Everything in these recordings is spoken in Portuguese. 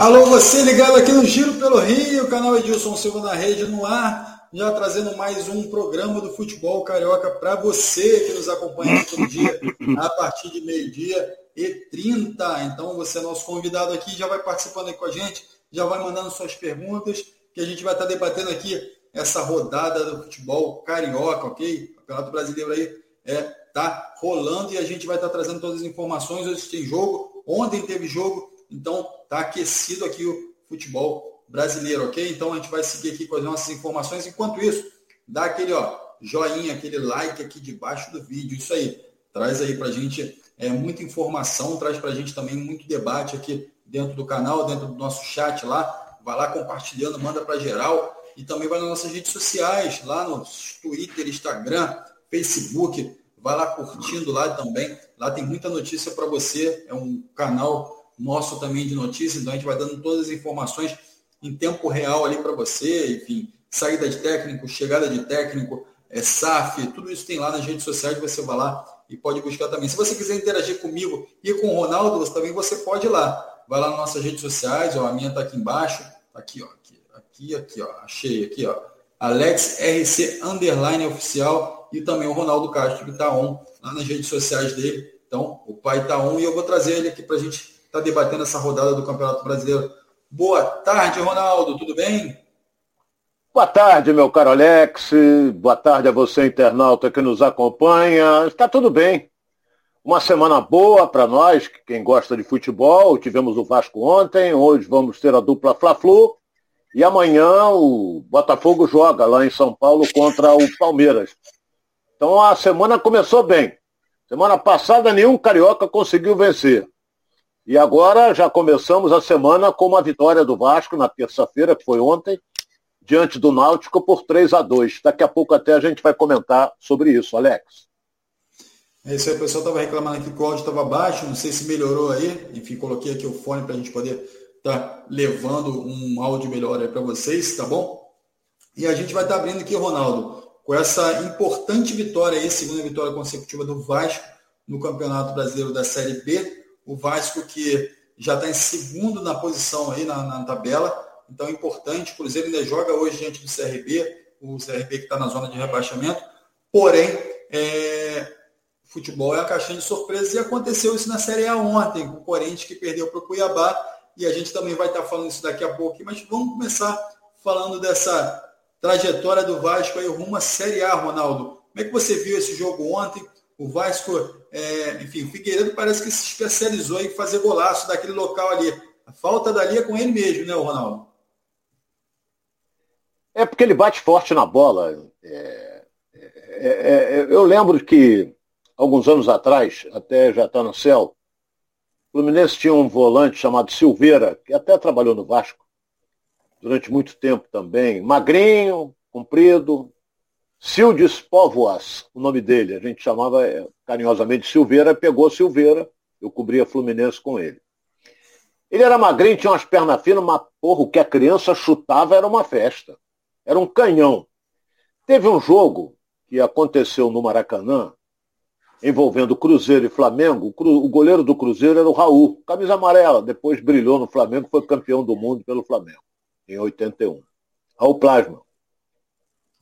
Alô, você ligado aqui no Giro pelo Rio, canal Edilson Silva na rede no ar, já trazendo mais um programa do futebol carioca para você que nos acompanha todo dia, a partir de meio-dia e 30. Então você é nosso convidado aqui, já vai participando aí com a gente, já vai mandando suas perguntas, que a gente vai estar debatendo aqui essa rodada do futebol carioca, ok? O Campeonato Brasileiro aí é, tá rolando e a gente vai estar trazendo todas as informações. Hoje tem jogo, ontem teve jogo, então, está aquecido aqui o futebol brasileiro, ok? Então, a gente vai seguir aqui com as nossas informações. Enquanto isso, dá aquele ó, joinha, aquele like aqui debaixo do vídeo. Isso aí. Traz aí para a gente é, muita informação, traz para a gente também muito debate aqui dentro do canal, dentro do nosso chat lá. Vai lá compartilhando, manda para geral. E também vai nas nossas redes sociais, lá no Twitter, Instagram, Facebook. Vai lá curtindo lá também. Lá tem muita notícia para você. É um canal nosso também de notícias, então a gente vai dando todas as informações em tempo real ali para você, enfim, saída de técnico, chegada de técnico, é, SAF, tudo isso tem lá nas redes sociais, você vai lá e pode buscar também. Se você quiser interagir comigo e com o Ronaldo, também você pode ir lá. Vai lá nas nossas redes sociais, ó, a minha está aqui embaixo, aqui, ó, aqui, aqui, aqui, ó, achei aqui, ó. Alex RC Underline Oficial e também o Ronaldo Castro, que está on lá nas redes sociais dele. Então, o pai está on e eu vou trazer ele aqui para a gente está debatendo essa rodada do Campeonato Brasileiro. Boa tarde, Ronaldo, tudo bem? Boa tarde, meu caro Alex. Boa tarde a você, internauta que nos acompanha. Está tudo bem. Uma semana boa para nós, quem gosta de futebol. Tivemos o Vasco ontem, hoje vamos ter a dupla Fla-Flu. E amanhã o Botafogo joga lá em São Paulo contra o Palmeiras. Então a semana começou bem. Semana passada nenhum carioca conseguiu vencer. E agora já começamos a semana com uma vitória do Vasco na terça-feira, que foi ontem, diante do Náutico por 3 a 2 Daqui a pouco até a gente vai comentar sobre isso, Alex. É isso aí, o pessoal estava reclamando aqui que o áudio estava baixo, não sei se melhorou aí. Enfim, coloquei aqui o fone para a gente poder estar tá levando um áudio melhor aí para vocês, tá bom? E a gente vai estar tá abrindo aqui, Ronaldo, com essa importante vitória aí, segunda vitória consecutiva do Vasco no Campeonato Brasileiro da Série B o Vasco que já está em segundo na posição aí na, na, tabela, então é importante, o Cruzeiro ainda joga hoje diante do CRB, o CRB que está na zona de rebaixamento, porém, é, futebol é a caixinha de surpresas e aconteceu isso na Série A ontem, com o Corinthians que perdeu para o Cuiabá, e a gente também vai estar tá falando isso daqui a pouco, mas vamos começar falando dessa trajetória do Vasco aí rumo à Série A, Ronaldo. Como é que você viu esse jogo ontem? O Vasco, é, enfim, o Figueiredo parece que se especializou em fazer golaço daquele local ali. A falta dali é com ele mesmo, né, Ronaldo? É porque ele bate forte na bola. É, é, é, eu lembro que alguns anos atrás, até já está no céu, o Fluminense tinha um volante chamado Silveira, que até trabalhou no Vasco durante muito tempo também. Magrinho, comprido, Sildes Povoas, o nome dele, a gente chamava é, carinhosamente Silveira, pegou Silveira, eu cobria Fluminense com ele. Ele era magrinho, tinha umas pernas finas, mas porra, o que a criança chutava era uma festa. Era um canhão. Teve um jogo que aconteceu no Maracanã, envolvendo Cruzeiro e Flamengo. O goleiro do Cruzeiro era o Raul, camisa amarela, depois brilhou no Flamengo, foi campeão do mundo pelo Flamengo, em 81. Raul Plasma.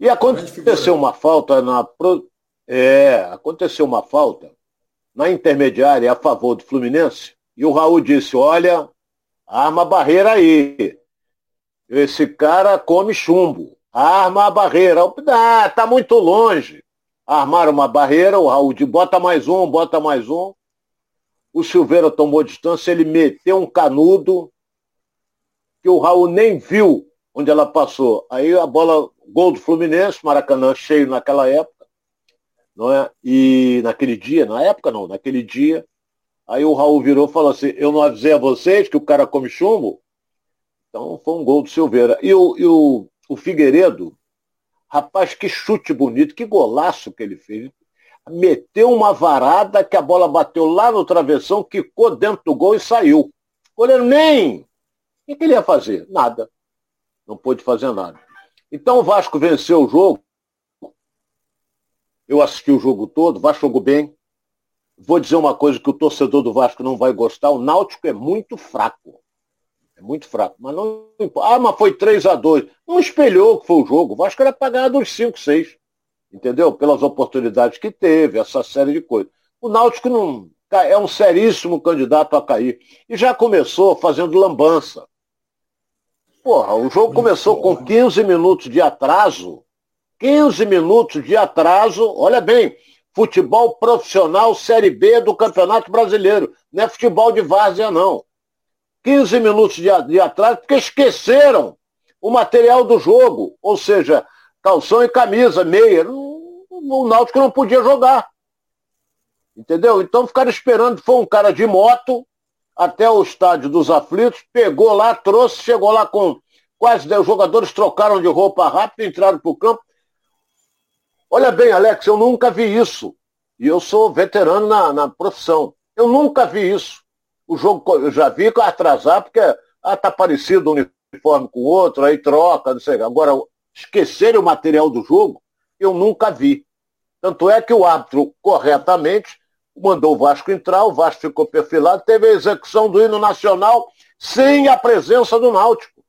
E aconteceu uma falta na. É, aconteceu uma falta na intermediária a favor do Fluminense. E o Raul disse: olha, arma a barreira aí. Esse cara come chumbo. Arma a barreira. Ah, tá muito longe. Armaram uma barreira, o Raul disse, bota mais um, bota mais um. O Silveira tomou distância, ele meteu um canudo que o Raul nem viu onde ela passou. Aí a bola Gol do Fluminense, Maracanã cheio naquela época, não é? E naquele dia, na época não, naquele dia, aí o Raul virou e falou assim, eu não avisei a vocês que o cara come chumbo? Então foi um gol do Silveira. E o, e o, o Figueiredo, rapaz, que chute bonito, que golaço que ele fez. Meteu uma varada que a bola bateu lá no travessão, quicou dentro do gol e saiu. O goleiro nem. O que ele ia fazer? Nada. Não pôde fazer nada. Então o Vasco venceu o jogo. Eu assisti o jogo todo, o Vasco jogou bem. Vou dizer uma coisa que o torcedor do Vasco não vai gostar, o Náutico é muito fraco. É muito fraco. Mas não Ah, mas foi 3 a 2 Não espelhou que foi o jogo. O Vasco era pagar dos 5, 6. Entendeu? Pelas oportunidades que teve, essa série de coisas. O Náutico não é um seríssimo candidato a cair. E já começou fazendo lambança. Porra, o jogo começou com 15 minutos de atraso. 15 minutos de atraso. Olha bem, futebol profissional Série B do Campeonato Brasileiro. Não é futebol de várzea, não. 15 minutos de, de atraso, porque esqueceram o material do jogo. Ou seja, calção e camisa, meia. O Náutico não podia jogar. Entendeu? Então ficaram esperando. Foi um cara de moto até o estádio dos aflitos, pegou lá, trouxe, chegou lá com quase 10 jogadores, trocaram de roupa rápido, entraram para o campo. Olha bem, Alex, eu nunca vi isso. E eu sou veterano na, na profissão. Eu nunca vi isso. O jogo eu já vi atrasar, porque ah, tá parecido um uniforme com o outro, aí troca, não sei. Agora, esquecer o material do jogo, eu nunca vi. Tanto é que o árbitro, corretamente, mandou o Vasco entrar, o Vasco ficou perfilado, teve a execução do hino nacional sem a presença do Náutico.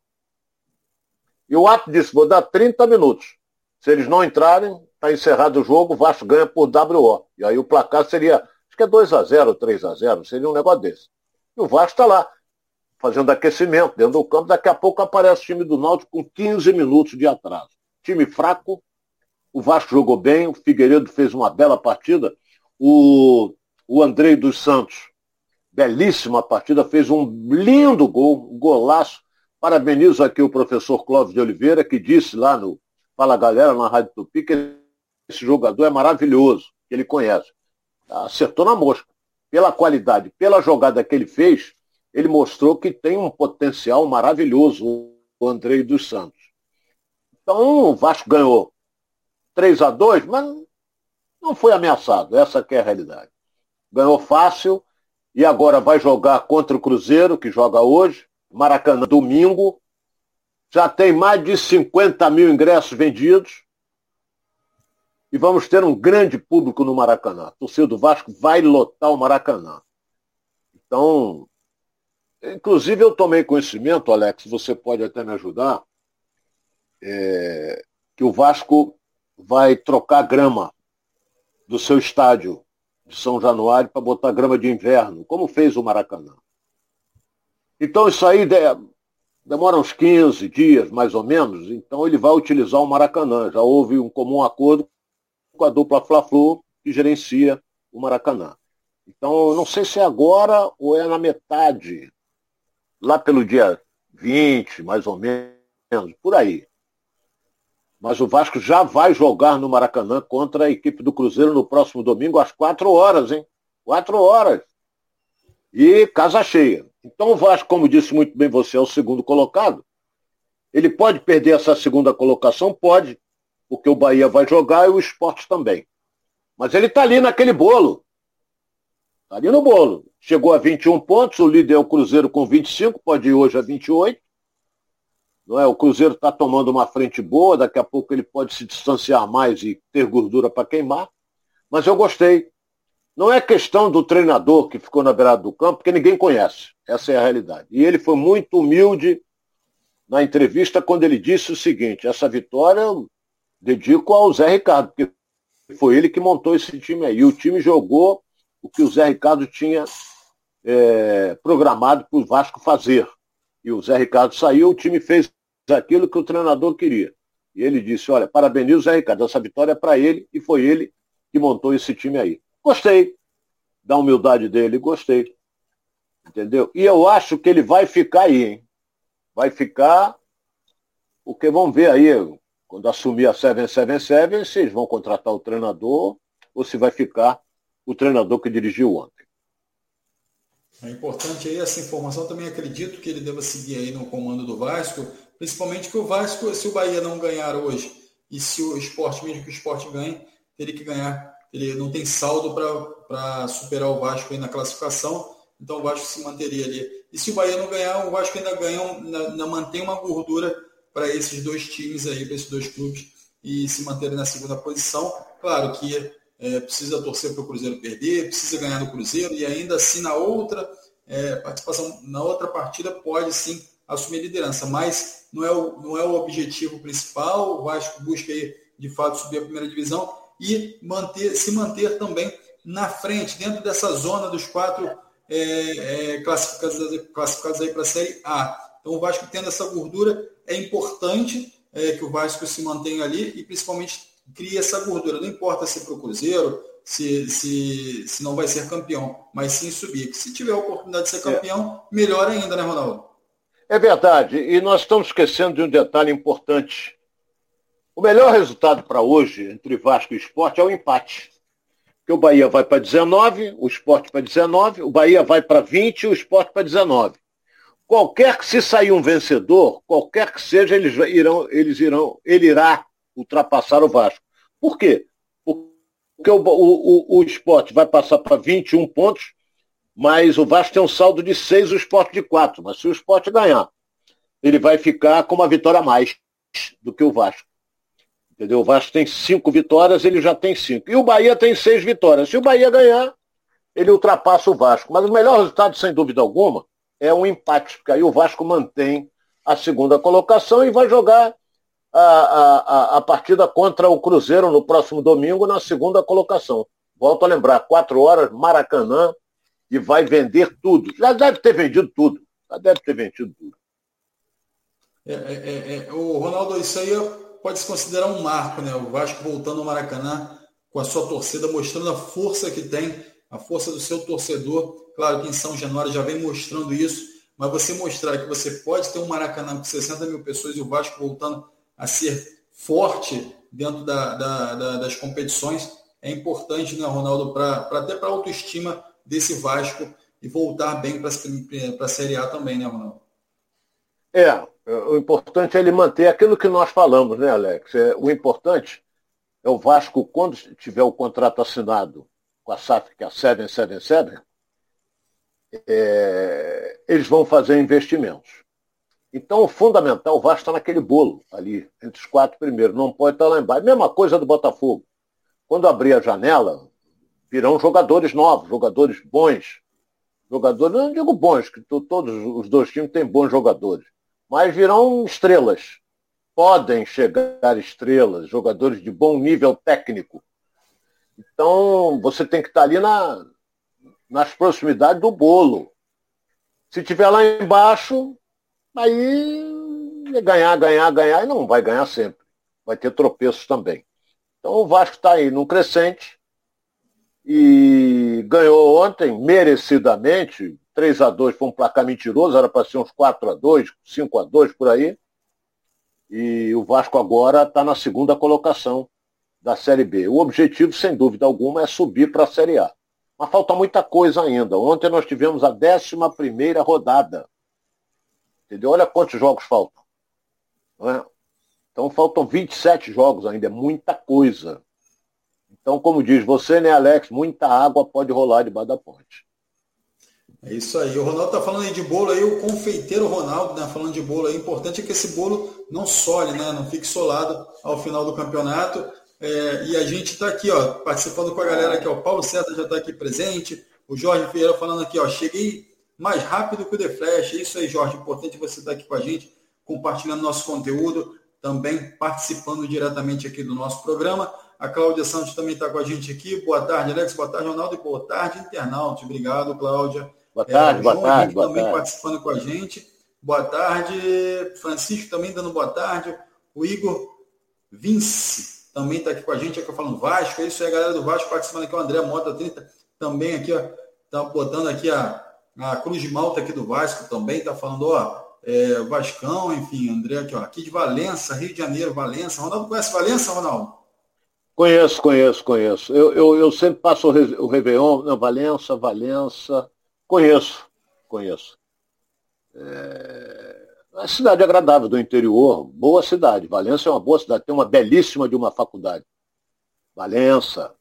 E o ato disse, vou dar 30 minutos. Se eles não entrarem, está encerrado o jogo, o Vasco ganha por WO. E aí o placar seria, acho que é 2 a 0 3 a 0 seria um negócio desse. E o Vasco está lá, fazendo aquecimento dentro do campo. Daqui a pouco aparece o time do Náutico com 15 minutos de atraso. Time fraco, o Vasco jogou bem, o Figueiredo fez uma bela partida. O, o Andrei dos Santos, belíssima partida, fez um lindo gol, um golaço. Parabenizo aqui o professor Clóvis de Oliveira, que disse lá no Fala Galera, na Rádio Tupi, que esse jogador é maravilhoso, que ele conhece. Acertou na mosca. Pela qualidade, pela jogada que ele fez, ele mostrou que tem um potencial maravilhoso, o Andrei dos Santos. Então, o Vasco ganhou 3 a 2 mas não foi ameaçado. Essa é a realidade. Ganhou fácil e agora vai jogar contra o Cruzeiro, que joga hoje, Maracanã, domingo. Já tem mais de 50 mil ingressos vendidos. E vamos ter um grande público no Maracanã. A torcida do Vasco vai lotar o Maracanã. Então, inclusive eu tomei conhecimento, Alex, você pode até me ajudar, é, que o Vasco vai trocar grama do seu estádio de São Januário para botar grama de inverno, como fez o Maracanã. Então isso aí demora uns 15 dias, mais ou menos, então ele vai utilizar o Maracanã. Já houve um comum acordo com a dupla Fla-Flu, que gerencia o Maracanã. Então, não sei se é agora ou é na metade, lá pelo dia 20, mais ou menos, por aí. Mas o Vasco já vai jogar no Maracanã contra a equipe do Cruzeiro no próximo domingo, às quatro horas, hein? Quatro horas. E casa cheia. Então o Vasco, como disse muito bem você, é o segundo colocado. Ele pode perder essa segunda colocação? Pode porque o Bahia vai jogar e o esporte também. Mas ele está ali naquele bolo. Está ali no bolo. Chegou a 21 pontos, o líder é o Cruzeiro com 25, pode ir hoje a 28. Não é? O Cruzeiro está tomando uma frente boa, daqui a pouco ele pode se distanciar mais e ter gordura para queimar. Mas eu gostei. Não é questão do treinador que ficou na beirada do campo, porque ninguém conhece. Essa é a realidade. E ele foi muito humilde na entrevista quando ele disse o seguinte: essa vitória dedico ao Zé Ricardo, porque foi ele que montou esse time aí. E o time jogou o que o Zé Ricardo tinha é, programado para o Vasco fazer. E o Zé Ricardo saiu, o time fez aquilo que o treinador queria. E ele disse, olha, parabenizo o Zé Ricardo, essa vitória é para ele e foi ele que montou esse time aí. Gostei da humildade dele, gostei. Entendeu? E eu acho que ele vai ficar aí, hein? Vai ficar, porque vamos ver aí quando assumir a 777, se eles vão contratar o treinador ou se vai ficar o treinador que dirigiu ontem. É importante aí essa informação. Também acredito que ele deva seguir aí no comando do Vasco, principalmente que o Vasco, se o Bahia não ganhar hoje e se o esporte, mesmo que o esporte ganhe, teria que ganhar. Ele não tem saldo para superar o Vasco aí na classificação, então o Vasco se manteria ali. E se o Bahia não ganhar, o Vasco ainda ganha, ainda mantém uma gordura para esses dois times aí, para esses dois clubes e se manterem na segunda posição. Claro que é, precisa torcer para o Cruzeiro perder, precisa ganhar do Cruzeiro e ainda assim na outra é, participação, na outra partida pode sim assumir a liderança, mas não é o, não é o objetivo principal. O Vasco busca aí, de fato, subir a primeira divisão e manter, se manter também na frente, dentro dessa zona dos quatro é, é, classificados, classificados aí para a Série A. Então o Vasco tendo essa gordura, é importante é, que o Vasco se mantenha ali e principalmente crie essa gordura. Não importa se para o Cruzeiro, se, se, se não vai ser campeão, mas sim subir. Se tiver a oportunidade de ser é. campeão, melhor ainda, né, Ronaldo? É verdade. E nós estamos esquecendo de um detalhe importante. O melhor resultado para hoje, entre Vasco e Esporte, é o empate. Porque o Bahia vai para 19, o Esporte para 19, o Bahia vai para 20 e o Esporte para 19. Qualquer que se sair um vencedor, qualquer que seja, eles irão, eles irão, ele irá ultrapassar o Vasco. Por quê? Porque o, o, o, o esporte vai passar para 21 pontos, mas o Vasco tem um saldo de 6, o esporte de 4. Mas se o esporte ganhar, ele vai ficar com uma vitória a mais do que o Vasco. Entendeu? O Vasco tem cinco vitórias, ele já tem cinco. E o Bahia tem seis vitórias. Se o Bahia ganhar, ele ultrapassa o Vasco. Mas o melhor resultado, sem dúvida alguma, é um empate, porque aí o Vasco mantém a segunda colocação e vai jogar a, a, a partida contra o Cruzeiro no próximo domingo na segunda colocação. Volto a lembrar, quatro horas, Maracanã, e vai vender tudo. Já deve ter vendido tudo. Já deve ter vendido tudo. É, é, é, é o Ronaldo, isso aí pode se considerar um marco, né? O Vasco voltando ao Maracanã com a sua torcida, mostrando a força que tem, a força do seu torcedor Claro que em São Januário já vem mostrando isso, mas você mostrar que você pode ter um Maracanã com 60 mil pessoas e o Vasco voltando a ser forte dentro da, da, da, das competições é importante, né, Ronaldo, para até para a autoestima desse Vasco e voltar bem para a Série A também, né, Ronaldo? É, o importante é ele manter aquilo que nós falamos, né, Alex? É, o importante é o Vasco, quando tiver o contrato assinado com a SAF, que é a 777, é, eles vão fazer investimentos. Então, o fundamental, o Vasco está naquele bolo ali, entre os quatro primeiros, não pode estar lá embaixo. Mesma coisa do Botafogo. Quando abrir a janela, virão jogadores novos, jogadores bons. Jogadores, não digo bons, que todos os dois times têm bons jogadores, mas virão estrelas. Podem chegar estrelas, jogadores de bom nível técnico. Então, você tem que estar ali na, nas proximidades do bolo. Se tiver lá embaixo, aí é ganhar, ganhar, ganhar, e não vai ganhar sempre. Vai ter tropeços também. Então o Vasco está aí num crescente e ganhou ontem, merecidamente, 3 a 2 foi um placar mentiroso, era para ser uns 4 a 2 5 a 2 por aí. E o Vasco agora está na segunda colocação da Série B. O objetivo, sem dúvida alguma, é subir para a Série A. Mas falta muita coisa ainda. Ontem nós tivemos a 11 rodada. Entendeu? Olha quantos jogos faltam. É? Então faltam 27 jogos ainda, é muita coisa. Então, como diz você, né, Alex, muita água pode rolar debaixo da ponte. É isso aí. O Ronaldo tá falando aí de bolo aí, o confeiteiro Ronaldo, né, falando de bolo aí, o importante é que esse bolo não sole, né, não fique solado ao final do campeonato. É, e a gente está aqui, ó, participando com a galera aqui, ó, o Paulo César já está aqui presente, o Jorge Ferreira falando aqui, ó, cheguei mais rápido que o The Flash. É isso aí, Jorge, importante você estar tá aqui com a gente, compartilhando nosso conteúdo, também participando diretamente aqui do nosso programa. A Cláudia Santos também está com a gente aqui. Boa tarde, Alex. Boa tarde, Ronaldo. E boa tarde, internauta. Obrigado, Cláudia. Boa tarde, é, boa tarde. Boa também tarde. participando com a gente. Boa tarde. Francisco também dando boa tarde. O Igor Vince também está aqui com a gente, aqui falando Vasco, é isso aí, galera do Vasco participando aqui, o André Mota 30, também aqui, ó, tá botando aqui a, a Cruz de Malta aqui do Vasco, também tá falando, ó, é, Vascão, enfim, André aqui, ó, aqui de Valença, Rio de Janeiro, Valença. Ronaldo conhece Valença, Ronaldo? Conheço, conheço, conheço. Eu, eu, eu sempre passo o, Réveillon, não, Valença, Valença, conheço, conheço. É uma cidade agradável do interior, boa cidade. Valença é uma boa cidade, tem uma belíssima de uma faculdade. Valença.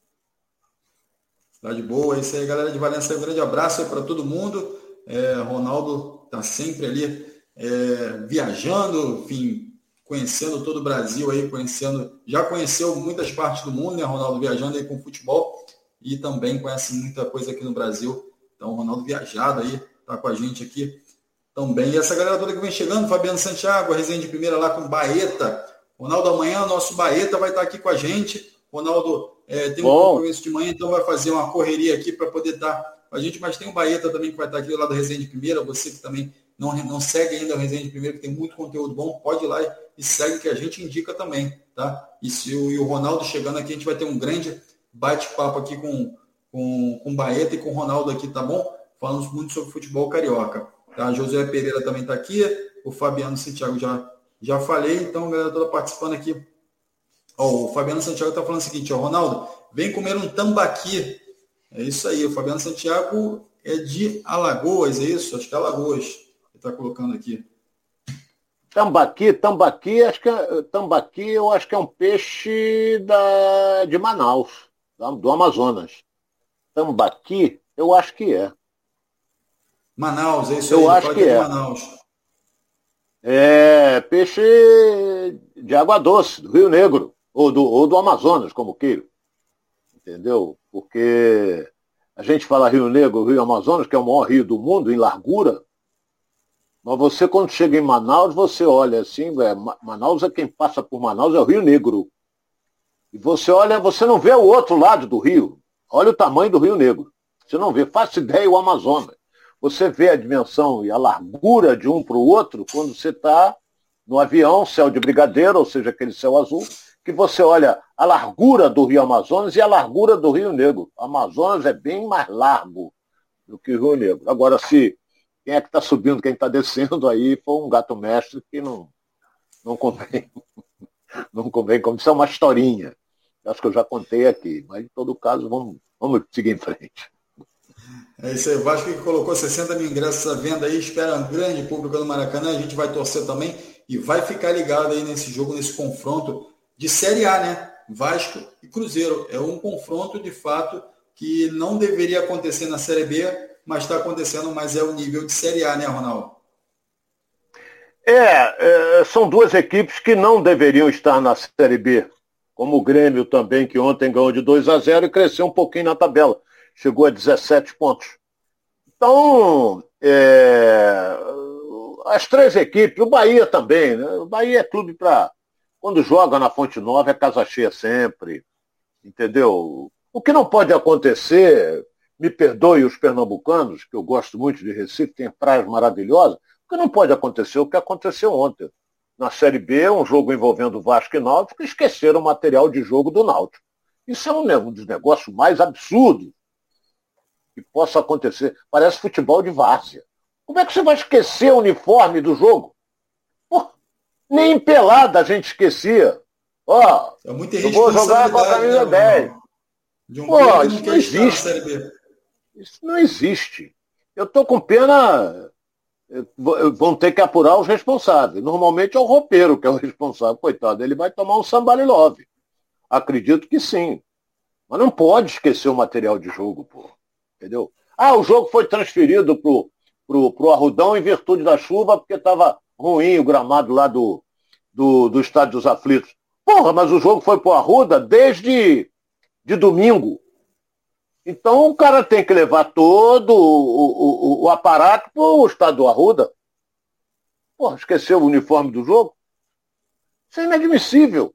Cidade boa, é isso aí, galera de Valença. Um grande abraço para todo mundo. É, Ronaldo está sempre ali é, viajando, enfim, conhecendo todo o Brasil aí, conhecendo, já conheceu muitas partes do mundo, né, Ronaldo, viajando aí com futebol e também conhece muita coisa aqui no Brasil. Então, Ronaldo viajado aí, está com a gente aqui também. E essa galera toda que vem chegando, Fabiano Santiago, resenha de primeira lá com Baeta. Ronaldo amanhã, nosso Baeta vai estar aqui com a gente. Ronaldo é, tem um Bom. compromisso de manhã, então vai fazer uma correria aqui para poder estar com a gente, mas tem o Baeta também que vai estar aqui lá do Resenha de Primeira, você que também não, não segue ainda o Resenha de Primeira, que tem muito conteúdo bom, pode ir lá e segue que a gente indica também, tá? E se o, e o Ronaldo chegando aqui, a gente vai ter um grande bate-papo aqui com, com, com o Baeta e com o Ronaldo aqui, tá bom? Falamos muito sobre futebol carioca. Tá? José Pereira também está aqui, o Fabiano Santiago já, já falei, então a galera toda participando aqui. Ó, o Fabiano Santiago está falando o seguinte, ó, Ronaldo, vem comer um tambaqui. É isso aí, o Fabiano Santiago é de Alagoas, é isso? Acho que é Alagoas. Ele está colocando aqui. Tambaqui, tambaqui, acho que tambaqui eu acho que é um peixe da, de Manaus, do Amazonas. Tambaqui, eu acho que é. Manaus, é isso eu aí. acho que é. Manaus. É peixe de água doce, do Rio Negro, ou do, ou do Amazonas, como queira. Entendeu? Porque a gente fala Rio Negro, Rio Amazonas, que é o maior rio do mundo em largura, mas você, quando chega em Manaus, você olha assim, é, Manaus é quem passa por Manaus, é o Rio Negro. E você olha, você não vê o outro lado do rio. Olha o tamanho do Rio Negro. Você não vê, faça ideia o Amazonas. Você vê a dimensão e a largura de um para o outro quando você está no avião, céu de brigadeiro, ou seja, aquele céu azul, que você olha a largura do Rio Amazonas e a largura do Rio Negro. O Amazonas é bem mais largo do que o Rio Negro. Agora, se quem é que está subindo, quem está descendo aí foi um gato mestre que não, não convém. Não convém, como isso é uma historinha. Acho que eu já contei aqui, mas em todo caso, vamos, vamos seguir em frente. É isso aí, o Vasco que colocou 60 mil ingressos à venda aí, espera um grande público no Maracanã, a gente vai torcer também e vai ficar ligado aí nesse jogo, nesse confronto de Série A, né? Vasco e Cruzeiro. É um confronto de fato que não deveria acontecer na Série B, mas está acontecendo, mas é o nível de Série A, né, Ronaldo? É, é, são duas equipes que não deveriam estar na Série B, como o Grêmio também, que ontem ganhou de 2 a 0 e cresceu um pouquinho na tabela chegou a 17 pontos. Então, é, as três equipes, o Bahia também, né? O Bahia é clube para. Quando joga na Fonte Nova é casa cheia sempre. Entendeu? O que não pode acontecer, me perdoe os pernambucanos, que eu gosto muito de Recife, tem praias maravilhosas, o que não pode acontecer, o que aconteceu ontem. Na Série B, um jogo envolvendo Vasco e Náutico, esqueceram o material de jogo do Náutico. Isso é um dos negócios mais absurdos que possa acontecer. Parece futebol de várzea. Como é que você vai esquecer o uniforme do jogo? Pô, nem pelada a gente esquecia. Ó, é eu vou jogar com a camisa né, 10. De um Pô, isso não existe. Isso não existe. Eu tô com pena. Vão ter que apurar os responsáveis. Normalmente é o roupeiro que é o responsável. Coitado, ele vai tomar um sambalilove. Acredito que sim. Mas não pode esquecer o material de jogo, pô. Entendeu? Ah, o jogo foi transferido pro, pro, pro Arrudão em virtude da chuva, porque estava ruim o gramado lá do, do, do Estádio dos Aflitos. Porra, mas o jogo foi pro Arruda desde de domingo. Então o cara tem que levar todo o, o, o aparato pro Estádio do Arruda. Porra, esqueceu o uniforme do jogo? Isso é inadmissível.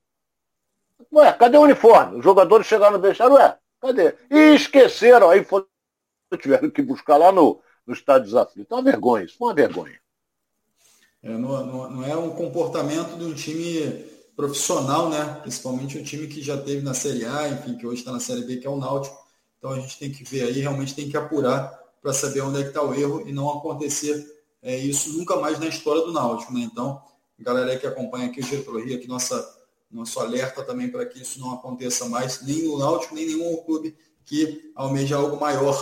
Ué, cadê o uniforme? Os jogadores chegaram no vestiário, ué, cadê? E esqueceram, aí foi tiveram que buscar lá no, no estádio dos aflitos. É uma vergonha, isso foi uma vergonha. É, não, não, não, é um comportamento de um time profissional, né? Principalmente um time que já teve na Série A, enfim, que hoje está na Série B, que é o Náutico. Então a gente tem que ver aí, realmente tem que apurar para saber onde é que está o erro e não acontecer é, isso nunca mais na história do Náutico, né? Então, galera que acompanha aqui o Giro pelo Rio, aqui nossa, nosso alerta também para que isso não aconteça mais, nem no Náutico, nem nenhum clube que almeja algo maior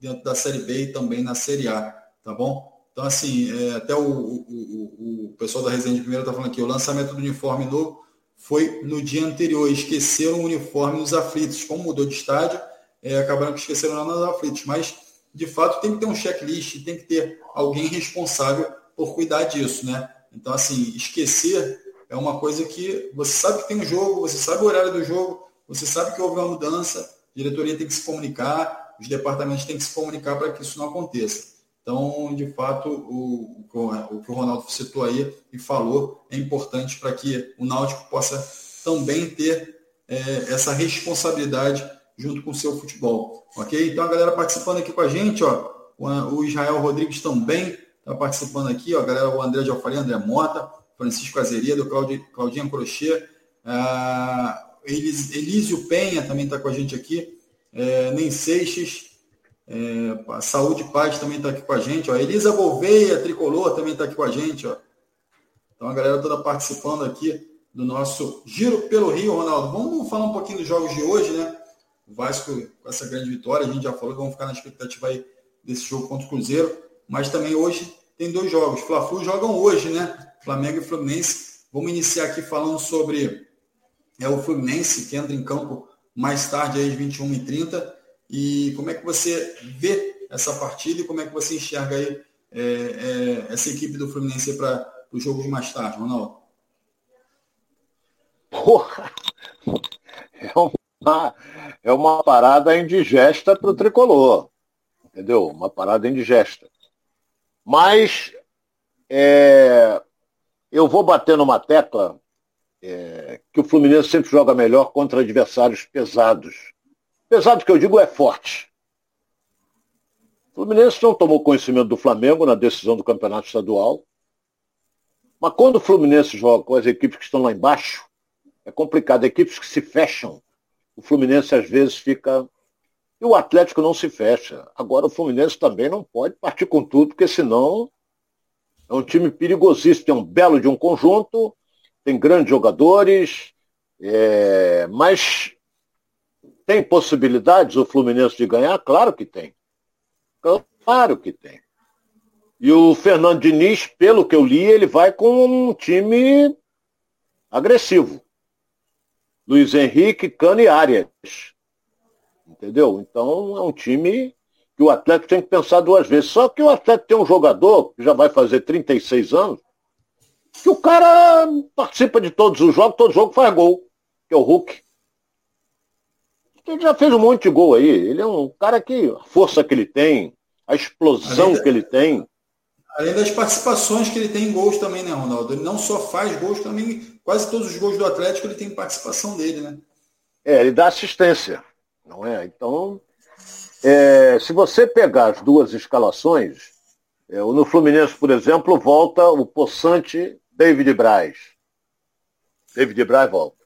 dentro da Série B e também na Série A, tá bom? Então, assim, é, até o, o, o, o, pessoal da Resenha de Primeira está falando aqui, o lançamento do uniforme novo foi no dia anterior, esqueceram o uniforme nos aflitos. Como mudou de estádio, é, acabaram que esqueceram lá nos aflitos. Mas, de fato, tem que ter um checklist, tem que ter alguém responsável por cuidar disso, né? Então, assim, esquecer é uma coisa que você sabe que tem um jogo, você sabe o horário do jogo, você sabe que houve uma mudança, a diretoria tem que se comunicar, os departamentos têm que se comunicar para que isso não aconteça. Então, de fato, o, o, que o Ronaldo citou aí e falou é importante para que o Náutico possa também ter é, essa responsabilidade junto com o seu futebol. Ok? Então, a galera participando aqui com a gente, ó, o Israel Rodrigues também está participando aqui, ó, a galera, o André de Alfaria, André Mota, Francisco Azeredo, Claudinha Crochê, ah, Elísio Penha também está com a gente aqui, é, Nem Seixas, é, Saúde Paz também está aqui com a gente. Ó. Elisa Gouveia, Tricolor, também está aqui com a gente. Ó. Então a galera toda participando aqui do nosso Giro pelo Rio, Ronaldo. Vamos falar um pouquinho dos jogos de hoje, né? O Vasco com essa grande vitória, a gente já falou que vamos ficar na expectativa aí desse jogo contra o Cruzeiro. Mas também hoje tem dois jogos. Fla-Flu jogam hoje, né? Flamengo e Fluminense. Vamos iniciar aqui falando sobre é, o Fluminense, que entra em campo mais tarde, às 21h30. E como é que você vê essa partida e como é que você enxerga aí é, é, essa equipe do Fluminense para os jogos mais tarde, Ronaldo? Porra! É uma, é uma parada indigesta para o tricolor. Entendeu? Uma parada indigesta. Mas é, eu vou bater numa tecla é, que o Fluminense sempre joga melhor contra adversários pesados. Pesado que eu digo é forte. O Fluminense não tomou conhecimento do Flamengo na decisão do campeonato estadual. Mas quando o Fluminense joga com as equipes que estão lá embaixo, é complicado. Equipes que se fecham, o Fluminense às vezes fica. E o Atlético não se fecha. Agora o Fluminense também não pode partir com tudo, porque senão é um time perigosíssimo. Tem um belo de um conjunto, tem grandes jogadores, é... mas tem possibilidades o Fluminense de ganhar? Claro que tem. Claro que tem. E o Fernando Diniz, pelo que eu li, ele vai com um time agressivo. Luiz Henrique, Cano e Arias. Entendeu? Então é um time que o Atlético tem que pensar duas vezes. Só que o Atlético tem um jogador que já vai fazer 36 anos, que o cara participa de todos os jogos, todo jogo faz gol, que é o Hulk. Ele já fez um monte de gol aí. Ele é um cara que a força que ele tem, a explosão que ele tem. Além das participações que ele tem em gols também, né, Ronaldo? Ele não só faz gols, também quase todos os gols do Atlético ele tem participação dele, né? É, ele dá assistência, não é? Então, é, se você pegar as duas escalações, é, no Fluminense, por exemplo, volta o possante David Braz. David Braz volta.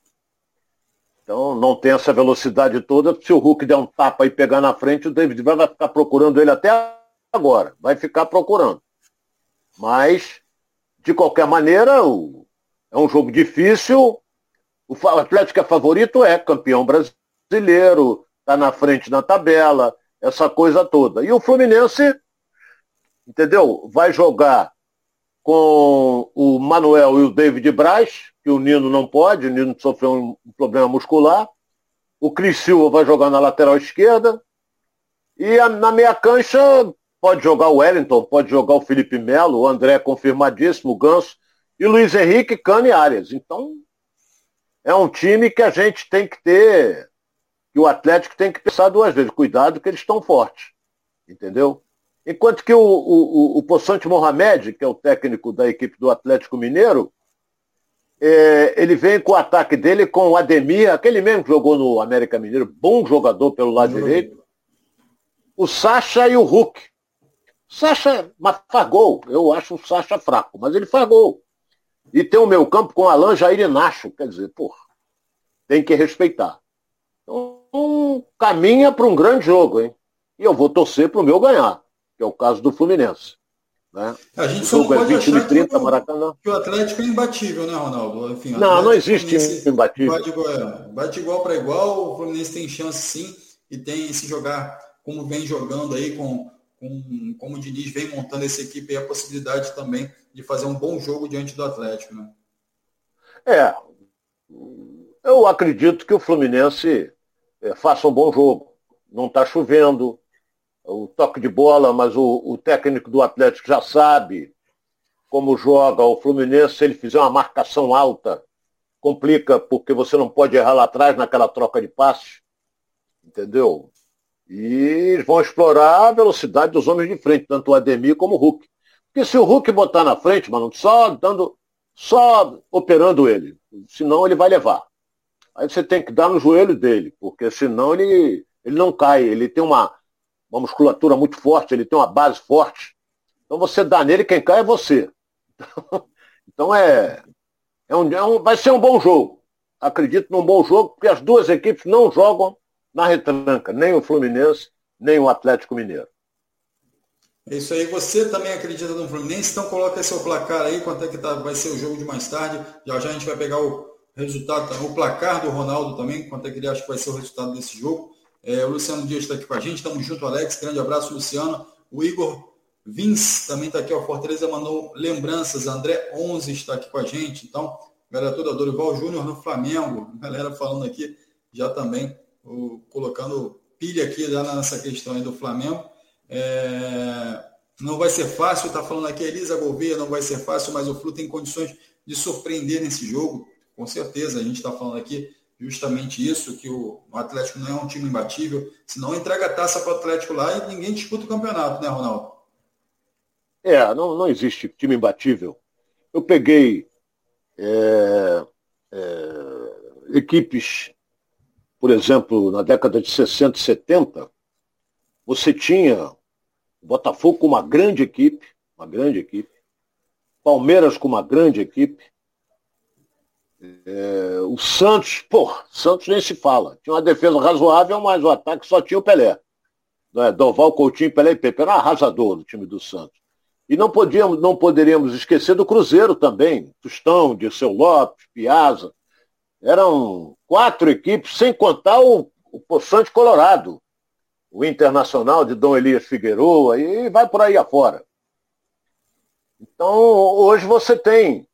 Então não tem essa velocidade toda. Se o Hulk der um tapa e pegar na frente, o David vai ficar procurando ele até agora. Vai ficar procurando. Mas, de qualquer maneira, o... é um jogo difícil. O Atlético é favorito, é campeão brasileiro, está na frente na tabela, essa coisa toda. E o Fluminense, entendeu? Vai jogar com o Manuel e o David Braz, que o Nino não pode, o Nino sofreu um problema muscular. O Cris Silva vai jogar na lateral esquerda. E a, na meia cancha pode jogar o Wellington, pode jogar o Felipe Melo, o André confirmadíssimo, o Ganso, e Luiz Henrique, Cano e Arias. Então, é um time que a gente tem que ter, que o Atlético tem que pensar duas vezes. Cuidado que eles estão fortes. Entendeu? Enquanto que o, o, o Poçante Mohamed, que é o técnico da equipe do Atlético Mineiro, é, ele vem com o ataque dele com o Ademir, aquele mesmo que jogou no América Mineiro, bom jogador pelo lado direito. O Sacha e o Hulk. Sacha faz gol. Eu acho o Sacha fraco, mas ele faz gol. E tem o meu campo com Alan Jair Nacho. Quer dizer, porra, tem que respeitar. Então, caminha para um grande jogo, hein? E eu vou torcer para o meu ganhar, que é o caso do Fluminense. Né? A gente só não é pode é 20 achar 30, que, Maracanã. que o Atlético é imbatível, né, Ronaldo? Enfim, não, não existe imbatível. Bate igual, bate igual para igual, o Fluminense tem chance sim, e tem se jogar como vem jogando aí, com, com como o Diniz vem montando essa equipe, e a possibilidade também de fazer um bom jogo diante do Atlético. Né? É, eu acredito que o Fluminense é, faça um bom jogo. Não está chovendo, o toque de bola, mas o, o técnico do Atlético já sabe como joga o Fluminense, se ele fizer uma marcação alta, complica, porque você não pode errar lá atrás naquela troca de passes. Entendeu? E vão explorar a velocidade dos homens de frente, tanto o Ademir como o Hulk. Porque se o Hulk botar na frente, mano, só dando, só operando ele, senão ele vai levar. Aí você tem que dar no joelho dele, porque senão ele, ele não cai. Ele tem uma, uma musculatura muito forte, ele tem uma base forte. Então você dá nele, quem cai é você. Então é, é, um, é um, vai ser um bom jogo. Acredito num bom jogo, porque as duas equipes não jogam na retranca, nem o Fluminense, nem o Atlético Mineiro. É isso aí. Você também acredita no Fluminense? Então coloca seu placar aí, quanto é que tá, vai ser o jogo de mais tarde. Já já a gente vai pegar o resultado, o placar do Ronaldo também, quanto é que ele acha que vai ser o resultado desse jogo. É, o Luciano Dias está aqui com a gente, estamos junto, Alex. Grande abraço, Luciano. O Igor Vince também está aqui, ó. Fortaleza mandou lembranças. André 11 está aqui com a gente. Então, galera toda, Dorival Júnior no Flamengo. Galera falando aqui já também, o, colocando pilha aqui já nessa questão aí do Flamengo. É, não vai ser fácil, está falando aqui Elisa Gouveia, não vai ser fácil, mas o Flu tem condições de surpreender nesse jogo. Com certeza, a gente está falando aqui justamente isso, que o Atlético não é um time imbatível. Se não entrega a taça para o Atlético lá e ninguém disputa o campeonato, né, Ronaldo? É, não, não existe time imbatível. Eu peguei é, é, equipes, por exemplo, na década de 60 e 70, você tinha Botafogo com uma grande equipe, uma grande equipe, Palmeiras com uma grande equipe, é, o Santos, pô, Santos nem se fala. Tinha uma defesa razoável, mas o ataque só tinha o Pelé. É, Doval, Coutinho, Pelé e Pepe. Era um arrasador o time do Santos. E não, podíamos, não poderíamos esquecer do Cruzeiro também. Tostão, Dirceu Lopes, Piazza. Eram quatro equipes, sem contar o, o Poçante Colorado. O Internacional de Dom Elias Figueroa e vai por aí afora. Então, hoje você tem.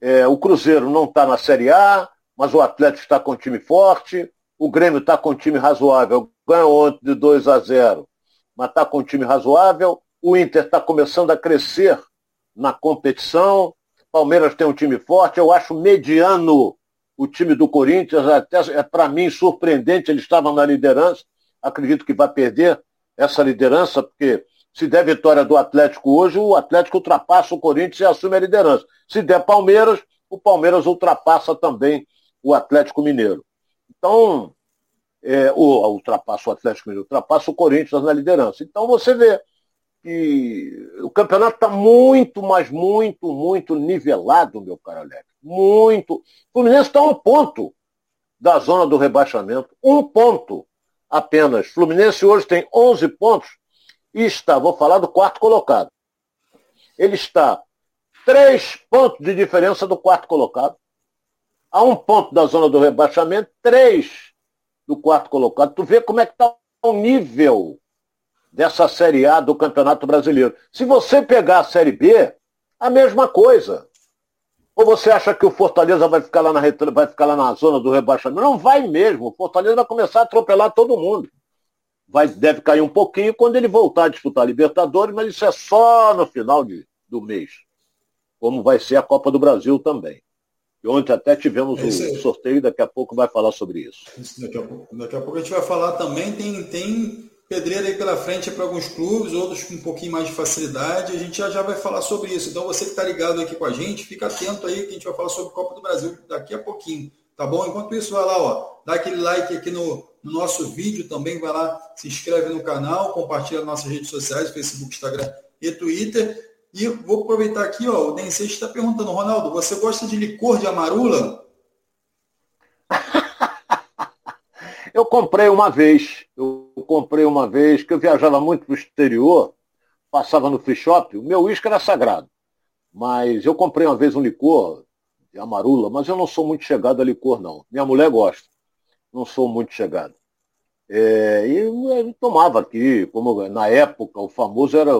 É, o Cruzeiro não está na Série A, mas o Atlético está com um time forte. O Grêmio está com um time razoável. Ganhou ontem de 2 a 0, mas está com um time razoável. O Inter está começando a crescer na competição. Palmeiras tem um time forte. Eu acho mediano o time do Corinthians. Até é para mim surpreendente. Ele estava na liderança. Acredito que vai perder essa liderança, porque se der vitória do Atlético hoje, o Atlético ultrapassa o Corinthians e assume a liderança. Se der Palmeiras, o Palmeiras ultrapassa também o Atlético Mineiro. Então, é, ou ultrapassa o Atlético Mineiro, ultrapassa o Corinthians na liderança. Então você vê que o campeonato está muito, mas muito, muito nivelado, meu caro Alex. Muito. O Fluminense está um ponto da zona do rebaixamento. Um ponto apenas. Fluminense hoje tem 11 pontos e está, vou falar do quarto colocado. Ele está três pontos de diferença do quarto colocado. A um ponto da zona do rebaixamento, três do quarto colocado. Tu vê como é que está o nível dessa Série A do Campeonato Brasileiro. Se você pegar a Série B, a mesma coisa. Ou você acha que o Fortaleza vai ficar lá na, vai ficar lá na zona do rebaixamento? Não vai mesmo. O Fortaleza vai começar a atropelar todo mundo. Vai, deve cair um pouquinho quando ele voltar a disputar a Libertadores, mas isso é só no final de, do mês. Como vai ser a Copa do Brasil também. E ontem até tivemos o um sorteio, daqui a pouco vai falar sobre isso. isso daqui, a pouco, daqui a pouco a gente vai falar também, tem, tem pedreira aí pela frente é para alguns clubes, outros com um pouquinho mais de facilidade. A gente já, já vai falar sobre isso. Então você que está ligado aqui com a gente, fica atento aí que a gente vai falar sobre Copa do Brasil daqui a pouquinho. Tá bom? Enquanto isso, vai lá, ó, dá aquele like aqui no, no nosso vídeo também, vai lá, se inscreve no canal, compartilha nas nossas redes sociais, Facebook, Instagram e Twitter. E vou aproveitar aqui, ó, o Densei está perguntando, Ronaldo, você gosta de licor de amarula? Eu comprei uma vez, eu comprei uma vez, que eu viajava muito para o exterior, passava no free shop, o meu uísque era sagrado. Mas eu comprei uma vez um licor de amarula, mas eu não sou muito chegado a licor, não. Minha mulher gosta. Não sou muito chegado. É, e eu tomava aqui, como na época o famoso era.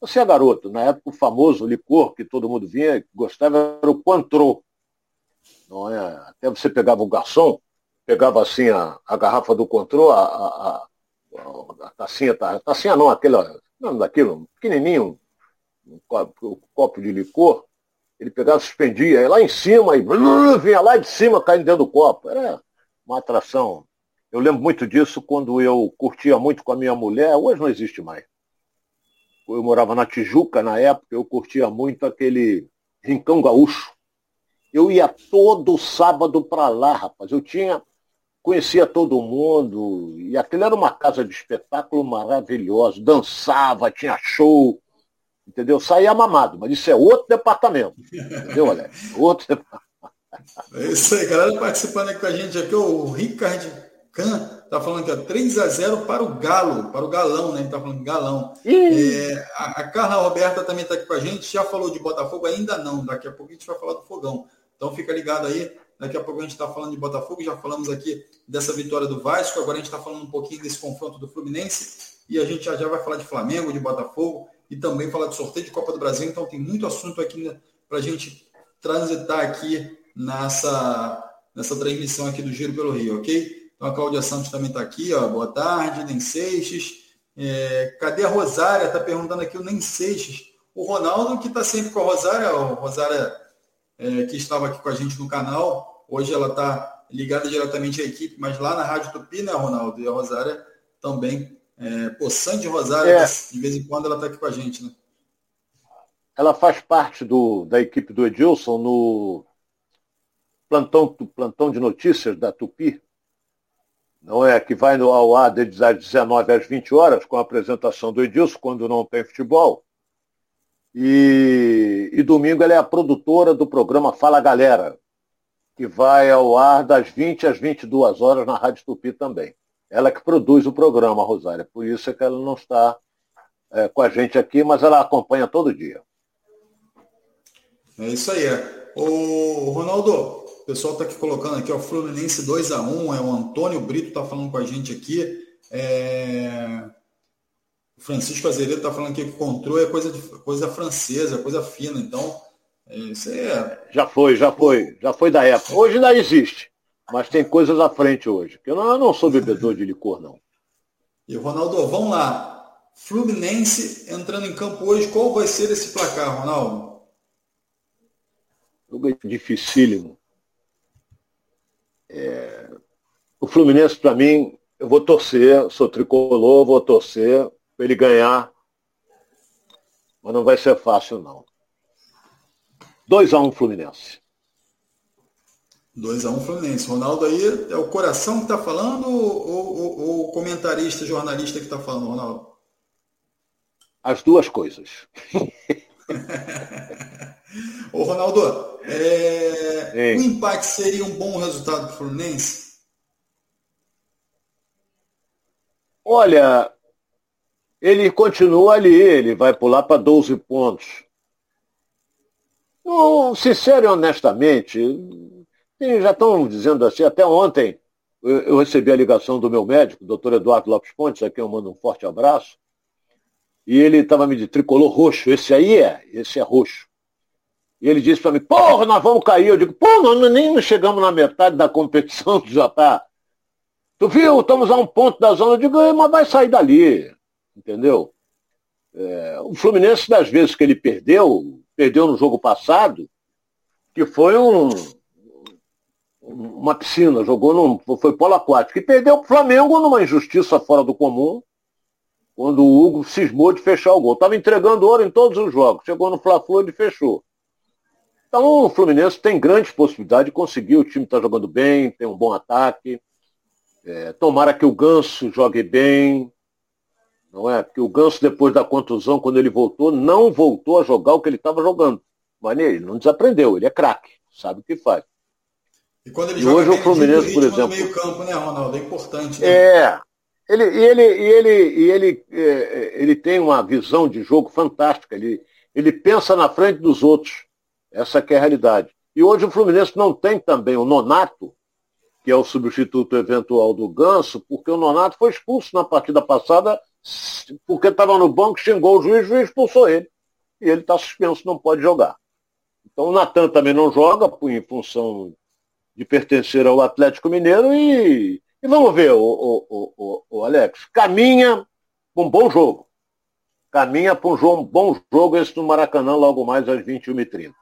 Você é garoto, na época o famoso licor que todo mundo vinha, gostava, era o Cointreau. Não é? Até você pegava o garçom, pegava assim a, a garrafa do control, a, a, a, a tacinha, a tacinha não, aquele, não daquilo, pequenininho, um copo, um copo de licor, ele pegava, suspendia, lá em cima e vinha lá de cima caindo dentro do copo. Era uma atração Eu lembro muito disso quando eu curtia muito com a minha mulher, hoje não existe mais. Eu morava na Tijuca na época, eu curtia muito aquele Rincão Gaúcho. Eu ia todo sábado para lá, rapaz. Eu tinha, conhecia todo mundo, e aquilo era uma casa de espetáculo maravilhosa. Dançava, tinha show, entendeu? Saía mamado, mas isso é outro departamento. Entendeu, Alex? Outro departamento. É isso aí, galera participando aqui com a gente aqui, o Ricardo Can tá falando que é 3 a 0 para o Galo, para o Galão, né? Ele tá falando Galão. É, a, a, Carla Roberta também está aqui com a gente, já falou de Botafogo? Ainda não, daqui a pouco a gente vai falar do Fogão. Então fica ligado aí, daqui a pouco a gente está falando de Botafogo, já falamos aqui dessa vitória do Vasco, agora a gente está falando um pouquinho desse confronto do Fluminense e a gente já, já vai falar de Flamengo, de Botafogo e também falar de sorteio de Copa do Brasil, então tem muito assunto aqui né, para a gente transitar aqui nessa, nessa transmissão aqui do Giro pelo Rio, ok? Então a Cláudia Santos também está aqui, ó. Boa tarde, Nem Seixas. É, cadê a Rosária? Está perguntando aqui o Nem Seixas. O Ronaldo, que está sempre com a Rosária, o Rosária é, que estava aqui com a gente no canal. Hoje ela está ligada diretamente à equipe, mas lá na Rádio Tupi, né, Ronaldo? E a Rosária também. É, Sandy Rosária, é. de vez em quando ela está aqui com a gente, né? Ela faz parte do, da equipe do Edilson no plantão, plantão de notícias da Tupi não é que vai no, ao ar das 19 às 20 horas, com a apresentação do Edilson, quando não tem futebol. E, e domingo ela é a produtora do programa Fala Galera, que vai ao ar das 20 às 22 horas na Rádio Tupi também. Ela que produz o programa, Rosária. Por isso é que ela não está é, com a gente aqui, mas ela acompanha todo dia. É isso aí. O Ronaldo, o pessoal está aqui colocando aqui, o Fluminense 2 a 1 é o Antônio Brito está falando com a gente aqui. É... Francisco Azevedo está falando que o controle é coisa, de, coisa francesa, coisa fina. Então, é, isso aí é... Já foi, já foi, já foi da época. Hoje ainda existe, mas tem coisas à frente hoje. Eu não, eu não sou bebedor de licor, não. E Ronaldo, vamos lá. Fluminense entrando em campo hoje, qual vai ser esse placar, Ronaldo? Jogo dificílimo. É, o Fluminense, para mim, eu vou torcer, sou tricolor, vou torcer para ele ganhar, mas não vai ser fácil, não. 2x1 um, Fluminense. 2x1 um, Fluminense. Ronaldo aí é o coração que está falando ou, o comentarista, jornalista que está falando, Ronaldo? As duas coisas. Ô Ronaldo, é... o empate seria um bom resultado para o Fluminense? Olha, ele continua ali, ele vai pular para 12 pontos. Não, sincero e honestamente, já estão dizendo assim, até ontem eu recebi a ligação do meu médico, doutor Eduardo Lopes Pontes, a quem eu mando um forte abraço, e ele estava me de tricolor roxo, esse aí é, esse é roxo. E ele disse para mim, porra, nós vamos cair. Eu digo, pô, nós nem chegamos na metade da competição, já tá. Tu viu, estamos a um ponto da zona. Eu digo, mas vai sair dali. Entendeu? É, o Fluminense, das vezes que ele perdeu, perdeu no jogo passado, que foi um, uma piscina, jogou num. Foi polo aquático. E perdeu o Flamengo numa injustiça fora do comum, quando o Hugo cismou de fechar o gol. Estava entregando ouro em todos os jogos. Chegou no Fla-Flu, ele fechou. Então o Fluminense tem grande possibilidade de conseguir, o time está jogando bem, tem um bom ataque. É, tomara que o Ganso jogue bem. Não é? Porque o Ganso, depois da contusão, quando ele voltou, não voltou a jogar o que ele estava jogando. Mas ele não desaprendeu, ele é craque, sabe o que faz. E quando ele e joga hoje o Fluminense, por exemplo. meio campo, né, Ronaldo? É importante. Né? É. Ele, ele, ele, ele, é, ele tem uma visão de jogo fantástica. Ele, ele pensa na frente dos outros. Essa é a realidade. E hoje o Fluminense não tem também o Nonato, que é o substituto eventual do Ganso, porque o Nonato foi expulso na partida passada, porque estava no banco, xingou o juiz, o juiz expulsou ele. E ele está suspenso, não pode jogar. Então o Natan também não joga, em função de pertencer ao Atlético Mineiro, e, e vamos ver, o, o, Alex, caminha um bom jogo. Caminha para um bom jogo esse no Maracanã logo mais às 21h30.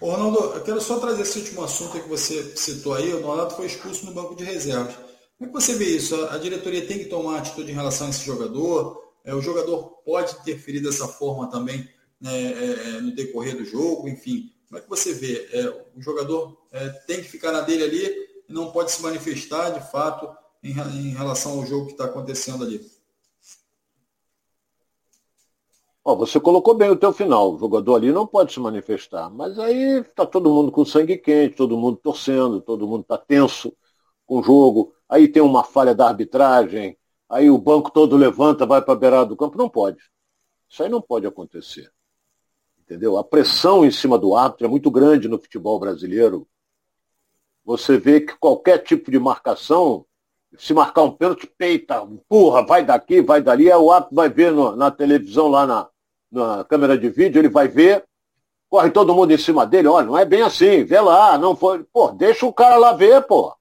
Ô, Ronaldo, eu quero só trazer esse último assunto que você citou aí. O Ronaldo foi expulso no banco de reservas. Como é que você vê isso? A diretoria tem que tomar atitude em relação a esse jogador? É, o jogador pode interferir dessa forma também né, é, é, no decorrer do jogo? Enfim, como é que você vê? É, o jogador é, tem que ficar na dele ali e não pode se manifestar de fato em, em relação ao jogo que está acontecendo ali? Você colocou bem o teu final. O jogador ali não pode se manifestar. Mas aí está todo mundo com sangue quente, todo mundo torcendo, todo mundo está tenso com o jogo. Aí tem uma falha da arbitragem, aí o banco todo levanta, vai para a beirada do campo. Não pode. Isso aí não pode acontecer. Entendeu? A pressão em cima do árbitro é muito grande no futebol brasileiro. Você vê que qualquer tipo de marcação, se marcar um pênalti, peita, empurra, vai daqui, vai dali, aí o árbitro vai ver no, na televisão lá na, na câmera de vídeo, ele vai ver, corre todo mundo em cima dele, olha, não é bem assim, vê lá, não foi. Pô, deixa o cara lá ver, pô.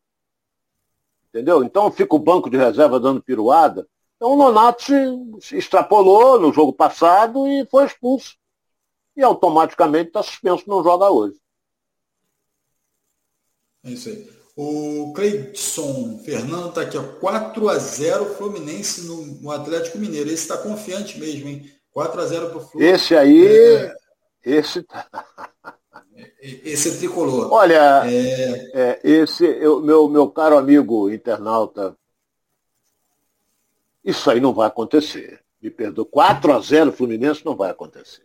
Entendeu? Então fica o banco de reserva dando piruada. Então o Nonato se extrapolou no jogo passado e foi expulso. E automaticamente está suspenso, não joga hoje. É isso aí. O Cleidson Fernando está aqui, ó, 4 a 0 Fluminense no, no Atlético Mineiro. Esse está confiante mesmo, hein? 4 a 0 para o Fluminense. Esse aí, é, esse tá... Esse é tricolor. Olha, é... É, esse, eu, meu, meu caro amigo internauta, isso aí não vai acontecer. Me perdoa. 4 a 0 Fluminense não vai acontecer.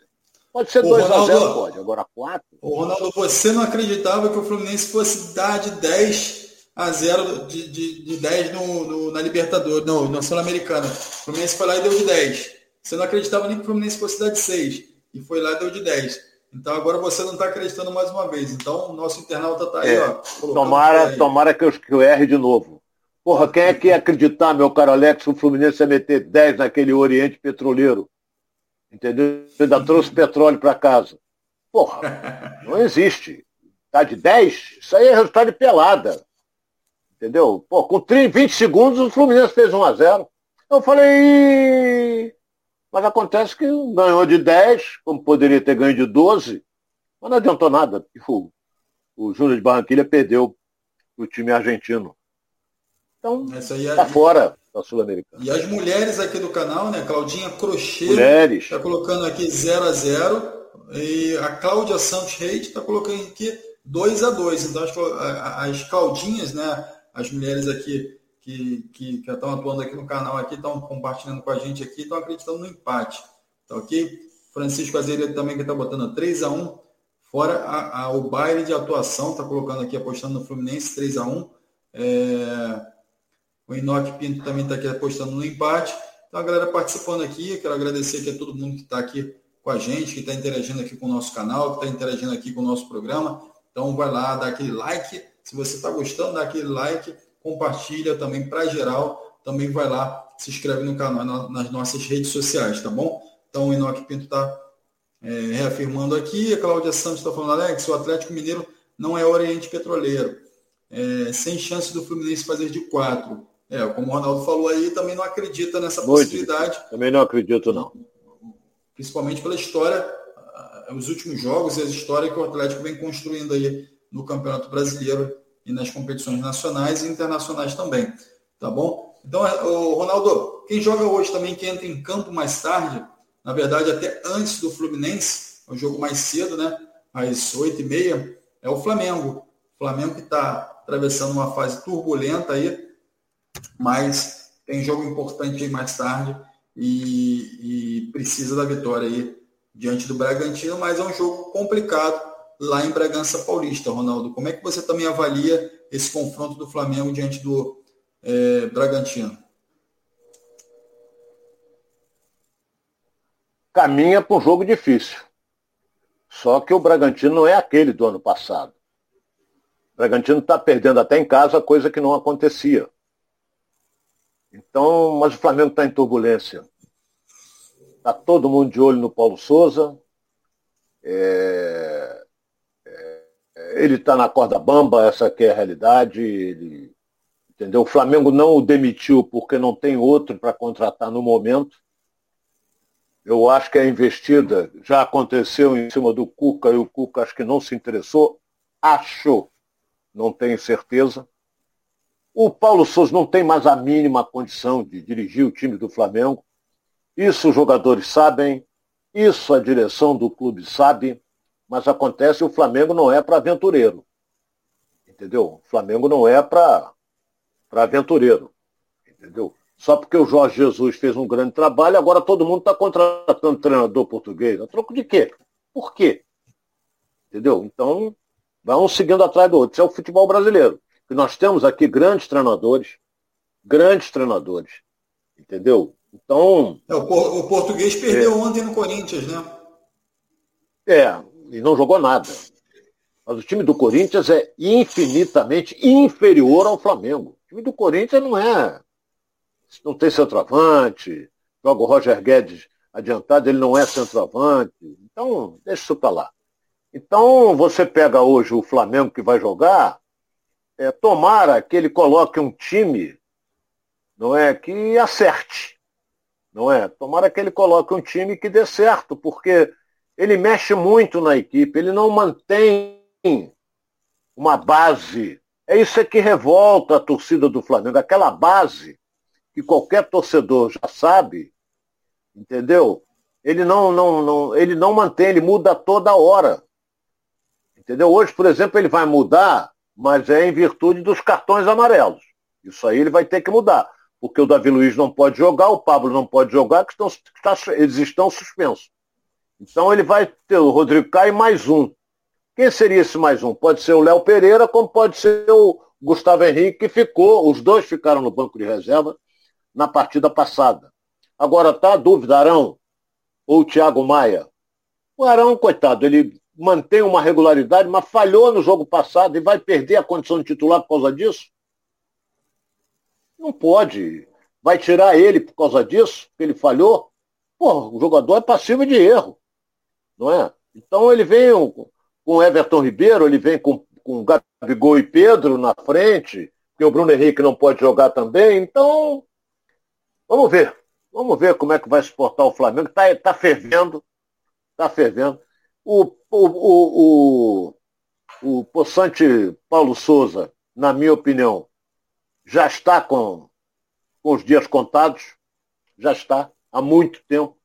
Pode ser 2 a 0 pode. Agora 4. Ô, Ronaldo, você não acreditava que o Fluminense fosse dar de 10 a 0 de, de, de 10 no, no, na Libertadores, no, na Sul-Americana. O Fluminense foi lá e deu de 10. Você não acreditava nem que o Fluminense fosse dar de 6. E foi lá e deu de 10. Então agora você não está acreditando mais uma vez. Então o nosso internauta está aí, é. ó. Tomara, aí. tomara que eu, que eu erre de novo. Porra, quem é que ia acreditar, meu caro Alex, que o Fluminense ia meter 10 naquele Oriente Petroleiro? Entendeu? Ainda trouxe petróleo para casa. Porra, não existe. Tá de 10? Isso aí é resultado de pelada. Entendeu? Pô, com 30, 20 segundos o Fluminense fez 1 a 0 Eu falei, mas acontece que ganhou de 10, como poderia ter ganho de 12, mas não adiantou nada. O, o Júnior de Barranquilha perdeu o time argentino. Então, está é... fora da Sul-Americana. E as mulheres aqui do canal, né? Claudinha Crochê está colocando aqui 0 a 0 E a Cláudia Santos Reis está colocando aqui 2 a 2 Então as, as Claudinhas, né? As mulheres aqui que, que, estão atuando aqui no canal, aqui estão compartilhando com a gente aqui, estão acreditando no empate. Tá ok? Francisco Azevedo também que está botando 3 a 1 fora a, a, o baile de atuação, está colocando aqui, apostando no Fluminense 3 a 1 é, O Inoque Pinto também está aqui apostando no empate. Então a galera participando aqui, quero agradecer aqui a todo mundo que está aqui com a gente, que está interagindo aqui com o nosso canal, que está interagindo aqui com o nosso programa. Então vai lá, dá aquele like. Se você está gostando, dá aquele like compartilha também para geral, também vai lá, se inscreve no canal, nas nossas redes sociais, tá bom? Então o Inoque Pinto está é, reafirmando aqui, a Cláudia Santos está falando, Alex, o Atlético Mineiro não é Oriente Petroleiro. É, sem chance do Fluminense fazer de quatro. É, como o Ronaldo falou aí, também não acredita nessa Muito possibilidade. Difícil. Também não acredito, não. Principalmente pela história, os últimos jogos e a história que o Atlético vem construindo aí no Campeonato Brasileiro e nas competições nacionais e internacionais também. Tá bom? Então, é, Ronaldo, quem joga hoje também, que entra em campo mais tarde, na verdade até antes do Fluminense, é o jogo mais cedo, né? Às 8h30, é o Flamengo. O Flamengo que está atravessando uma fase turbulenta aí, mas tem jogo importante aí mais tarde e, e precisa da vitória aí diante do Bragantino, mas é um jogo complicado lá em Bragança Paulista, Ronaldo. Como é que você também avalia esse confronto do Flamengo diante do é, Bragantino? Caminha para um jogo difícil. Só que o Bragantino não é aquele do ano passado. O Bragantino está perdendo até em casa, coisa que não acontecia. Então, mas o Flamengo está em turbulência. Está todo mundo de olho no Paulo Souza. É ele está na corda bamba, essa que é a realidade. Ele, entendeu? O Flamengo não o demitiu porque não tem outro para contratar no momento. Eu acho que a investida já aconteceu em cima do Cuca e o Cuca acho que não se interessou. Achou, não tenho certeza. O Paulo Souza não tem mais a mínima condição de dirigir o time do Flamengo. Isso os jogadores sabem, isso a direção do clube sabe, mas acontece o Flamengo não é para aventureiro. Entendeu? O Flamengo não é para aventureiro. Entendeu? Só porque o Jorge Jesus fez um grande trabalho, agora todo mundo está contratando treinador português. A troco de quê? Por quê? Entendeu? Então, vão seguindo atrás do outro. Isso é o futebol brasileiro. E nós temos aqui grandes treinadores, grandes treinadores. Entendeu? Então. É, o, o, português perdeu é, ontem no Corinthians, né? É, e não jogou nada. Mas o time do Corinthians é infinitamente inferior ao Flamengo. O time do Corinthians não é. Não tem centroavante. Joga o Roger Guedes adiantado, ele não é centroavante. Então, deixa isso para lá. Então, você pega hoje o Flamengo que vai jogar, é, tomara que ele coloque um time, não é, que acerte, não é? Tomara que ele coloque um time que dê certo, porque ele mexe muito na equipe, ele não mantém uma base. É isso que revolta a torcida do Flamengo, aquela base que qualquer torcedor já sabe, entendeu? Ele não, não, não, ele não mantém, ele muda toda hora. Entendeu? Hoje, por exemplo, ele vai mudar mas é em virtude dos cartões amarelos. Isso aí ele vai ter que mudar, porque o Davi Luiz não pode jogar, o Pablo não pode jogar, que estão, eles estão suspensos. Então ele vai ter o Rodrigo Caio mais um. Quem seria esse mais um? Pode ser o Léo Pereira, como pode ser o Gustavo Henrique, que ficou, os dois ficaram no banco de reserva na partida passada. Agora tá a dúvida, Arão ou Thiago Maia. O Arão, coitado, ele mantém uma regularidade, mas falhou no jogo passado e vai perder a condição de titular por causa disso? Não pode. Vai tirar ele por causa disso, porque ele falhou? Pô, o jogador é passivo de erro. Não é? Então ele vem com Everton Ribeiro, ele vem com, com Gabigol e Pedro na frente, porque o Bruno Henrique não pode jogar também. Então, vamos ver. Vamos ver como é que vai suportar o Flamengo. Está tá fervendo. Está fervendo. O, o, o, o, possante Paulo Souza, na minha opinião, já está com, com os dias contados, já está, há muito tempo.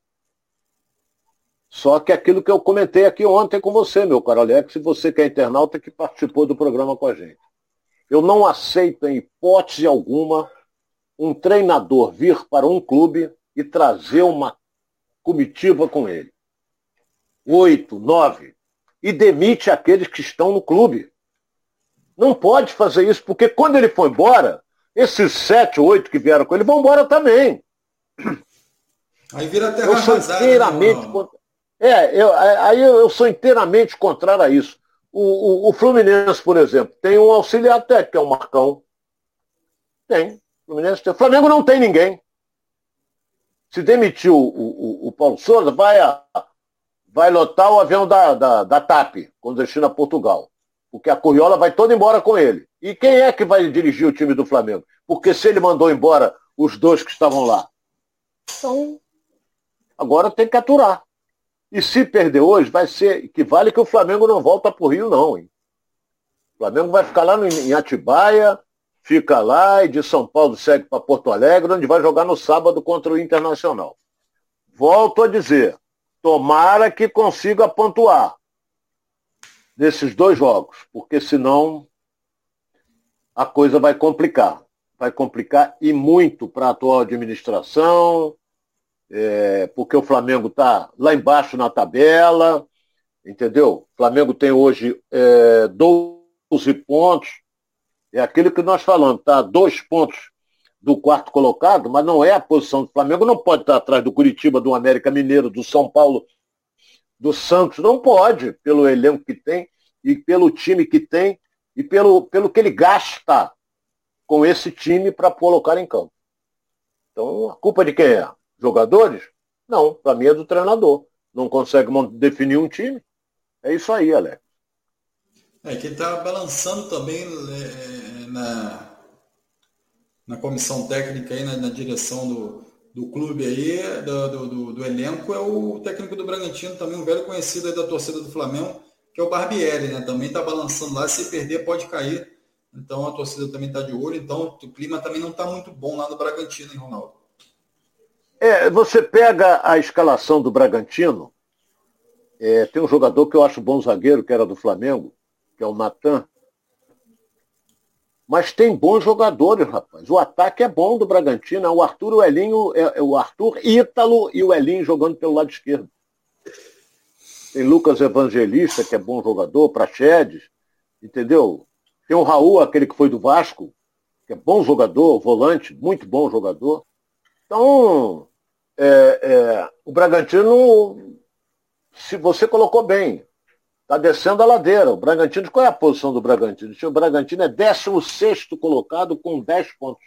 Só que aquilo que eu comentei aqui ontem com você, meu caro Alex, se você que é internauta que participou do programa com a gente. Eu não aceito, em hipótese alguma, um treinador vir para um clube e trazer uma comitiva com ele oito, nove, e demite aqueles que estão no clube. Não pode fazer isso, porque quando ele for embora, esses sete, oito que vieram com ele vão embora também. Aí vira terra eu sou arrasada, né, inteiramente né, contra... É, eu, aí eu sou inteiramente contrário a isso. O, o, o, Fluminense, por exemplo, tem um auxiliar técnico, que é o Marcão. Tem. O Fluminense tem. O Flamengo não tem ninguém. Se demitiu o, o, Paulo Souza, vai a, vai lotar o avião da, da, da TAP, com destino a Portugal. Porque a Curiola vai toda embora com ele. E quem é que vai dirigir o time do Flamengo? Porque se ele mandou embora os dois que estavam lá. Então, agora tem que aturar. E se perder hoje, vai ser. Que vale que o Flamengo não volta para o Rio, não, hein? O Flamengo vai ficar lá no, em Atibaia, fica lá e de São Paulo segue para Porto Alegre, onde vai jogar no sábado contra o Internacional. Volto a dizer, Tomara que consiga pontuar nesses dois jogos, porque senão a coisa vai complicar. Vai complicar e muito para a atual administração, é, porque o Flamengo está lá embaixo na tabela, entendeu? O Flamengo tem hoje é, 12 pontos, é aquilo que nós falamos, tá? Dois pontos do quarto colocado, mas não é a posição do Flamengo, não pode estar atrás do Curitiba, do América Mineiro, do São Paulo, do Santos, não pode, pelo elenco que tem e pelo time que tem e pelo, pelo que ele gasta com esse time para colocar em campo. Então, a culpa de quem é? Jogadores? Não, para mim é do treinador. Não consegue definir um time. É isso aí, Alex. É, que está balançando também é, na, na comissão técnica aí, na, na direção do, do clube aí, do, do, do, elenco, é o técnico do Bragantino, também um velho conhecido aí da torcida do Flamengo, que é o Barbieri, né? Também está balançando lá, se perder pode cair Então a torcida também está de olho. Então o clima também não está muito bom lá no Bragantino, hein, Ronaldo? É, você pega a escalação do Bragantino, é, tem um jogador que eu acho bom zagueiro, que era do Flamengo, que é o Natan. Mas tem bons jogadores, rapaz. O ataque é bom do Bragantino. É o Arthur, o Elinho, é, é o Arthur Ítalo e o Elinho jogando pelo lado esquerdo. Tem Lucas Evangelista, que é bom jogador, Prachedes, entendeu? Tem o Raul, aquele que foi do Vasco, que é bom jogador, volante, muito bom jogador. Então, é, é, o Bragantino, se você colocou bem, está descendo a ladeira. O Bragantino, qual é a posição do Bragantino? O Bragantino é 16 colocado com 10 pontos.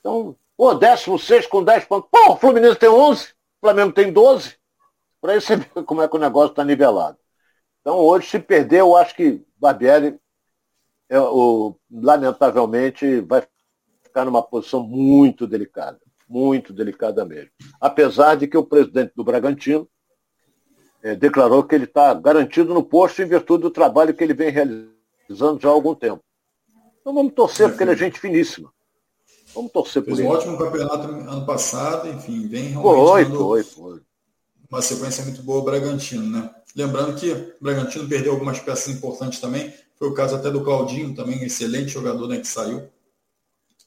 Então, pô, 16 com 10 pontos. Pô, o Fluminense tem 11, o Flamengo tem 12. Para aí você ver como é que o negócio está nivelado. Então, hoje, se perder, eu acho que Barbieri, é, o, lamentavelmente, vai ficar numa posição muito delicada. Muito delicada mesmo. Apesar de que o presidente do Bragantino é, declarou que ele está garantido no posto em virtude do trabalho que ele vem realizando já há algum tempo. Então vamos torcer, porque ele é gente finíssima. Vamos torcer Fez por ele. Um ótimo campeonato ano passado, enfim, vem realmente. Foi, foi, foi uma sequência muito boa o Bragantino, né? Lembrando que o Bragantino perdeu algumas peças importantes também. Foi o caso até do Claudinho, também excelente jogador né, que saiu.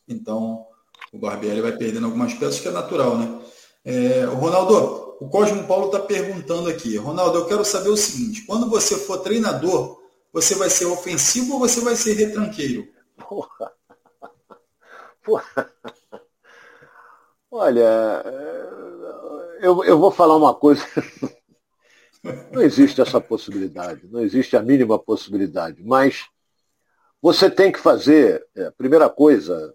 Então, o Barbieri vai perdendo algumas peças, que é natural, né? É, o Ronaldo, o Cosmo Paulo está perguntando aqui. Ronaldo, eu quero saber o seguinte: quando você for treinador, você vai ser ofensivo ou você vai ser retranqueiro? Porra. Porra. Olha, eu, eu vou falar uma coisa. Não existe essa possibilidade, não existe a mínima possibilidade, mas você tem que fazer, é, a primeira coisa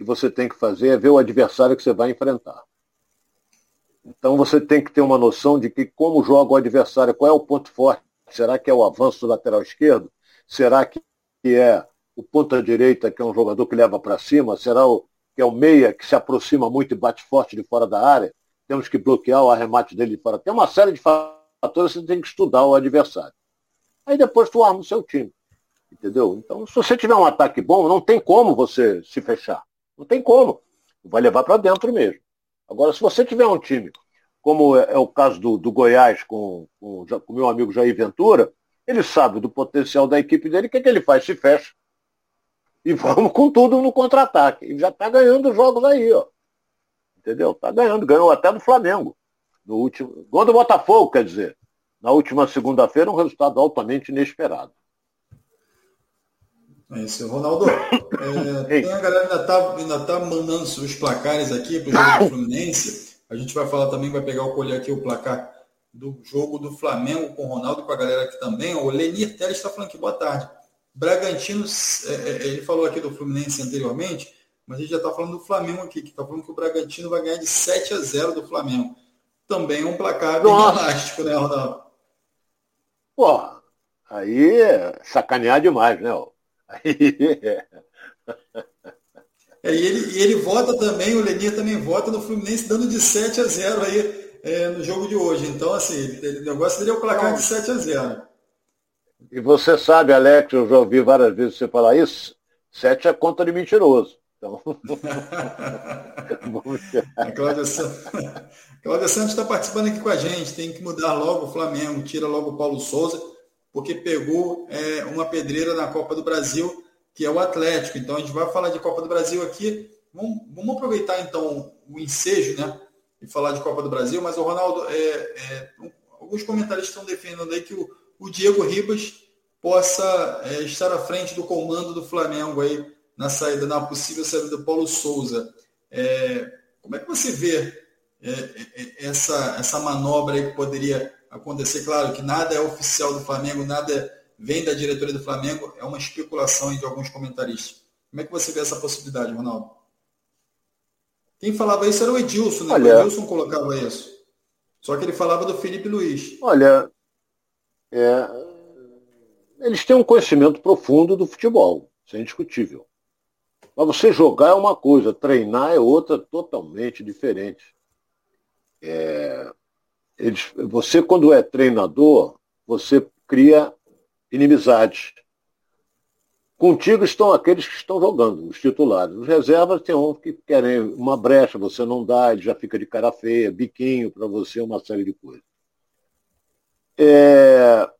que você tem que fazer é ver o adversário que você vai enfrentar. Então você tem que ter uma noção de que como joga o adversário, qual é o ponto forte. Será que é o avanço do lateral esquerdo? Será que é o ponta direita, que é um jogador que leva para cima? Será o, que é o meia que se aproxima muito e bate forte de fora da área? temos que bloquear o arremate dele de fora. Tem uma série de fatores que você tem que estudar o adversário. Aí depois tu arma o seu time. Entendeu? Então, se você tiver um ataque bom, não tem como você se fechar. Não tem como. Vai levar para dentro mesmo. Agora, se você tiver um time, como é, é o caso do, do Goiás com, o meu amigo Jair Ventura, ele sabe do potencial da equipe dele, o que, é que ele faz? Se fecha. E vamos com tudo no contra-ataque. E já está ganhando jogos aí, ó. Entendeu? Tá ganhando, ganhou até do Flamengo. No último. Gol do Botafogo, quer dizer. Na última segunda-feira, um resultado altamente inesperado. É isso, Ronaldo. É, tem a galera ainda tá, ainda tá mandando os placares aqui para o jogo do Fluminense. A gente vai falar também, vai pegar o colher aqui o placar do jogo do Flamengo com o Ronaldo, com a galera aqui também. O Lenir Teles está falando aqui, boa tarde. Bragantino, é, é, ele falou aqui do Fluminense anteriormente, mas a gente já está falando do Flamengo aqui, que está falando que o Bragantino vai ganhar de 7 a 0 do Flamengo. Também é um placar bem Nossa. elástico, né, Ronaldo? Pô, aí é sacanear demais, né? Aí... É, e, ele, e ele vota também, o Lenir também vota no Fluminense dando de 7 a 0 aí é, no jogo de hoje. Então, assim, o negócio dele é o placar de 7 a 0. E você sabe, Alex, eu já ouvi várias vezes você falar isso, 7 é conta de mentiroso. Então, a Cláudia Santos, Cláudia Santos está participando aqui com a gente. Tem que mudar logo o Flamengo, tira logo o Paulo Souza, porque pegou é, uma pedreira na Copa do Brasil, que é o Atlético. Então a gente vai falar de Copa do Brasil aqui. Vamos, vamos aproveitar então o ensejo, né? E falar de Copa do Brasil, mas o Ronaldo, é, é, alguns comentaristas estão defendendo aí que o, o Diego Ribas possa é, estar à frente do comando do Flamengo aí na saída, na possível saída do Paulo Souza. É, como é que você vê é, essa, essa manobra aí que poderia acontecer? Claro que nada é oficial do Flamengo, nada vem da diretoria do Flamengo, é uma especulação de alguns comentaristas. Como é que você vê essa possibilidade, Ronaldo? Quem falava isso era o Edilson, né? Olha, o Edilson colocava isso. Só que ele falava do Felipe Luiz. Olha, é, eles têm um conhecimento profundo do futebol, isso é indiscutível. Mas você jogar é uma coisa, treinar é outra totalmente diferente. É, eles, você, quando é treinador, você cria inimizade. Contigo estão aqueles que estão jogando, os titulares. Os reservas tem uns que querem uma brecha, você não dá, ele já fica de cara feia, biquinho para você, uma série de coisas. É,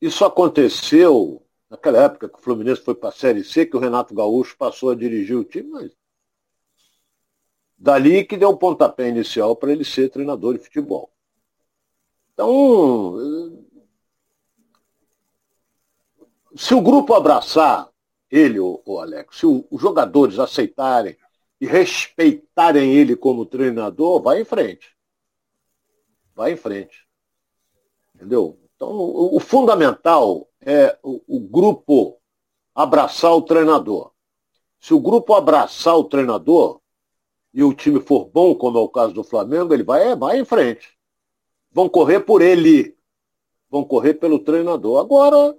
isso aconteceu naquela época que o Fluminense foi para a Série C, que o Renato Gaúcho passou a dirigir o time, mas dali que deu um pontapé inicial para ele ser treinador de futebol. Então, se o grupo abraçar ele, o, Alex, se os jogadores aceitarem e respeitarem ele como treinador, vai em frente. Vai em frente. Entendeu? Então, o, o fundamental é o, grupo abraçar o treinador. Se o grupo abraçar o treinador e o time for bom, como é o caso do Flamengo, ele vai, vai em frente. Vão correr por ele. Vão correr pelo treinador. Agora,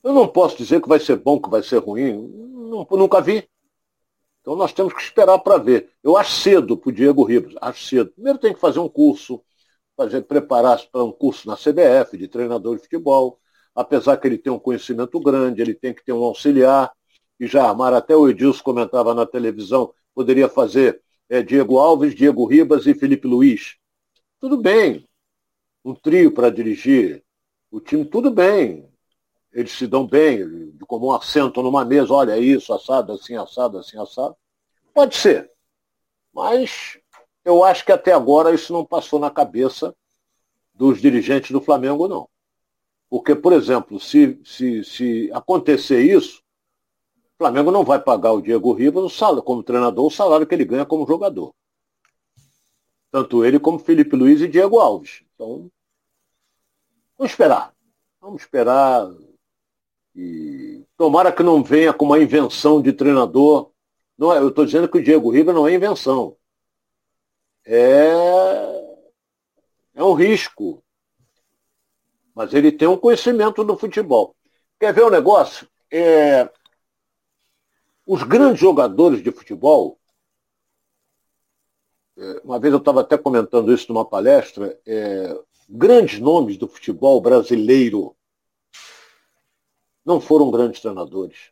eu não posso dizer que vai ser bom, que vai ser ruim. nunca vi. Então nós temos que esperar para ver. Eu acho cedo para o Diego Ribas, acho cedo. Primeiro tem que fazer um curso, fazer, preparar-se para um curso na CBF de treinador de futebol. Apesar que ele tem um conhecimento grande, ele tem que ter um auxiliar. E já armar, até o Edilson comentava na televisão, poderia fazer é, Diego Alves, Diego Ribas e Felipe Luiz. Tudo bem. Um trio para dirigir o time, tudo bem eles se dão bem, de comum assento numa mesa, olha isso, assado, assim, assado, assim, assado. Pode ser. Mas eu acho que até agora isso não passou na cabeça dos dirigentes do Flamengo, não. Porque, por exemplo, se, se, se acontecer isso, o Flamengo não vai pagar o Diego Ribas o salário, como treinador o salário que ele ganha como jogador. Tanto ele como Felipe Luiz e Diego Alves. Então, vamos esperar. Vamos esperar e tomara que não venha com uma invenção de treinador. Não é, eu estou dizendo que o Diego Ribas não é invenção. É, é um risco. Mas ele tem um conhecimento do futebol. Quer ver o um negócio? É, os grandes jogadores de futebol, uma vez eu estava até comentando isso numa palestra, é, grandes nomes do futebol brasileiro não foram grandes treinadores.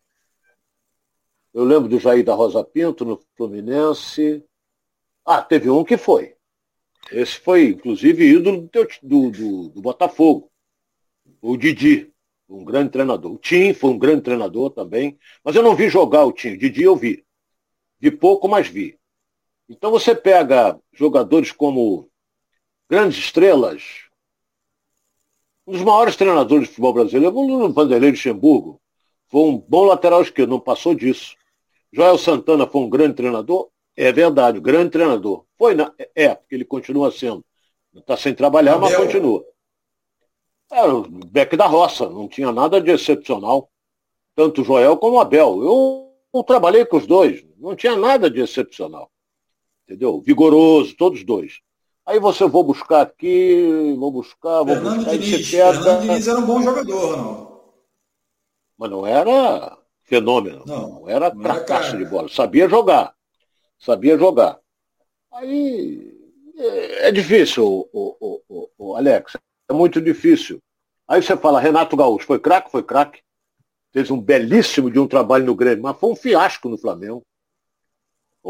Eu lembro do Jair da Rosa Pinto no Fluminense. Ah, teve um que foi. Esse foi, inclusive, ídolo do, do, do, do Botafogo. O Didi, um grande treinador. O Tim foi um grande treinador também. Mas eu não vi jogar o Tim. O Didi eu vi. Vi pouco, mas vi. Então você pega jogadores como grandes estrelas, um dos maiores treinadores de futebol brasileiro, o Vanderlei Luxemburgo. Foi um bom lateral esquerdo, não passou disso. Joel Santana foi um grande treinador? É verdade, grande treinador. Foi, na... é, porque ele continua sendo. Está sem trabalhar, Abel. mas continua. Era o Beck da Roça, não tinha nada de excepcional. Tanto o Joel como o Abel. Eu, eu trabalhei com os dois, não tinha nada de excepcional. Entendeu? Vigoroso, todos dois. Aí você vou buscar aqui, vou buscar, vou Fernando buscar. Diniz, Fernando Diniz era um bom jogador, não? Mas não era fenômeno. Não, não era cracaço de bola. Sabia jogar. Sabia jogar. Aí é, é difícil, o, o, o, Alex. É muito difícil. Aí você fala, Renato Gaúcho, foi craque? Foi craque. Fez um belíssimo de um trabalho no Grêmio, mas foi um fiasco no Flamengo.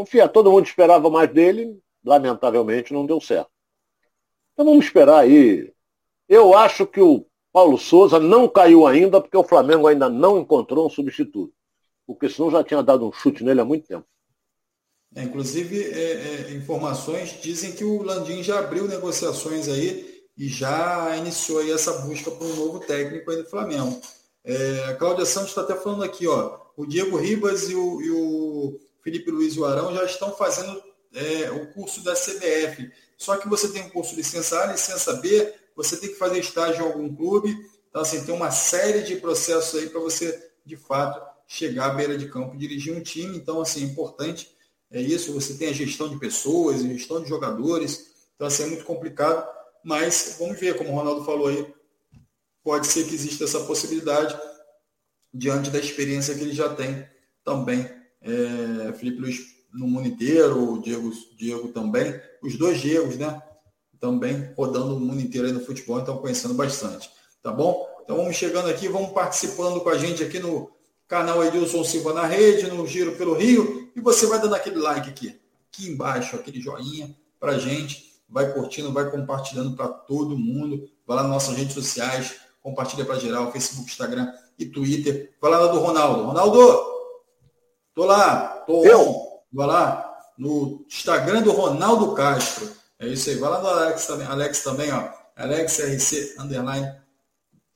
Fiasco. Todo mundo esperava mais dele, lamentavelmente não deu certo. Então vamos esperar aí. Eu acho que o Paulo Souza não caiu ainda porque o Flamengo ainda não encontrou um substituto. Porque senão já tinha dado um chute nele há muito tempo. É, inclusive, é, é, informações dizem que o Landim já abriu negociações aí e já iniciou aí essa busca por um novo técnico aí do Flamengo. É, a Cláudia Santos está até falando aqui, ó, o Diego Ribas e o, e o Felipe Luiz e o Arão já estão fazendo é, o curso da CBF. Só que você tem um curso licença A, licença B, você tem que fazer estágio em algum clube. Então, assim, tem uma série de processos aí para você, de fato, chegar à beira de campo e dirigir um time. Então, assim, é importante é isso. Você tem a gestão de pessoas, a gestão de jogadores. Então, assim, é muito complicado. Mas vamos ver, como o Ronaldo falou aí, pode ser que exista essa possibilidade diante da experiência que ele já tem também. É, Felipe Luiz no mundo inteiro, o Diego, Diego também, os dois Diegos, né? Também rodando o mundo inteiro aí no futebol, então conhecendo bastante. Tá bom? Então vamos chegando aqui, vamos participando com a gente aqui no canal Edilson Silva na rede, no Giro pelo Rio, e você vai dando aquele like aqui, aqui embaixo, aquele joinha pra gente, vai curtindo, vai compartilhando para todo mundo, vai lá nas nossas redes sociais, compartilha para geral, Facebook, Instagram e Twitter. Vai lá do Ronaldo. Ronaldo, tô lá, tô Eu? Vai lá no Instagram do Ronaldo Castro. É isso aí. Vai lá no Alex também, Alex também, ó. Alex RC underline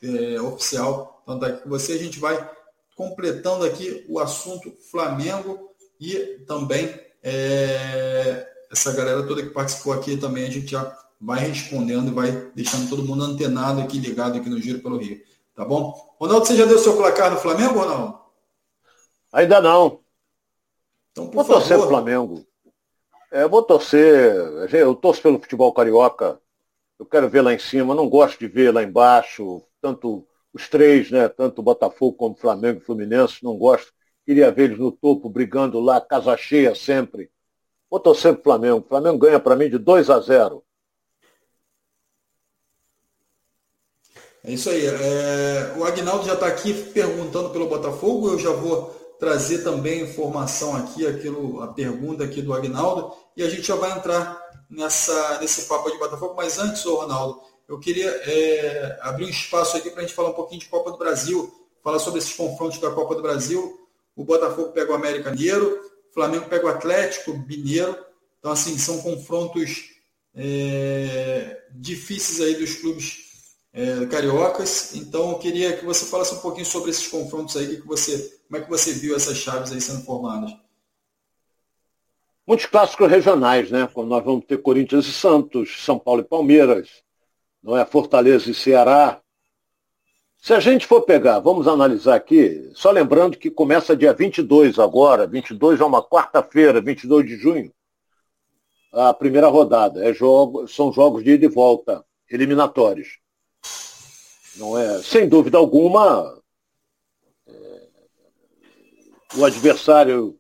é, oficial. Então tá aqui com você. A gente vai completando aqui o assunto Flamengo e também é, essa galera toda que participou aqui também, a gente já vai respondendo e vai deixando todo mundo antenado aqui, ligado aqui no Giro pelo Rio. Tá bom? Ronaldo, você já deu seu placar no Flamengo, Ronaldo? Ainda não. Então, por vou favor. torcer pro Flamengo. É, vou torcer. Eu torço pelo futebol carioca. Eu quero ver lá em cima. Não gosto de ver lá embaixo. Tanto os três, né? Tanto o Botafogo como o Flamengo e Fluminense. Não gosto. Queria ver eles no topo, brigando lá, casa cheia sempre. Vou torcer pro Flamengo. O Flamengo ganha para mim de 2 a 0. É isso aí. É, o Agnaldo já está aqui perguntando pelo Botafogo. Eu já vou trazer também informação aqui, aquilo, a pergunta aqui do Agnaldo, e a gente já vai entrar nessa, nesse papo de Botafogo. Mas antes, ô Ronaldo, eu queria é, abrir um espaço aqui para a gente falar um pouquinho de Copa do Brasil, falar sobre esses confrontos da Copa do Brasil. O Botafogo pega o América Mineiro, o Flamengo pega o Atlético Mineiro. Então, assim, são confrontos é, difíceis aí dos clubes é, cariocas. Então, eu queria que você falasse um pouquinho sobre esses confrontos aí, que você, como é que você viu essas chaves aí sendo formadas? Muitos clássicos regionais, né? Como nós vamos ter Corinthians e Santos, São Paulo e Palmeiras, não é? Fortaleza e Ceará. Se a gente for pegar, vamos analisar aqui, só lembrando que começa dia 22 agora, 22 é uma quarta-feira, 22 de junho, a primeira rodada. É jogo, são jogos de ida e volta, eliminatórios. Não é, sem dúvida alguma, o adversário,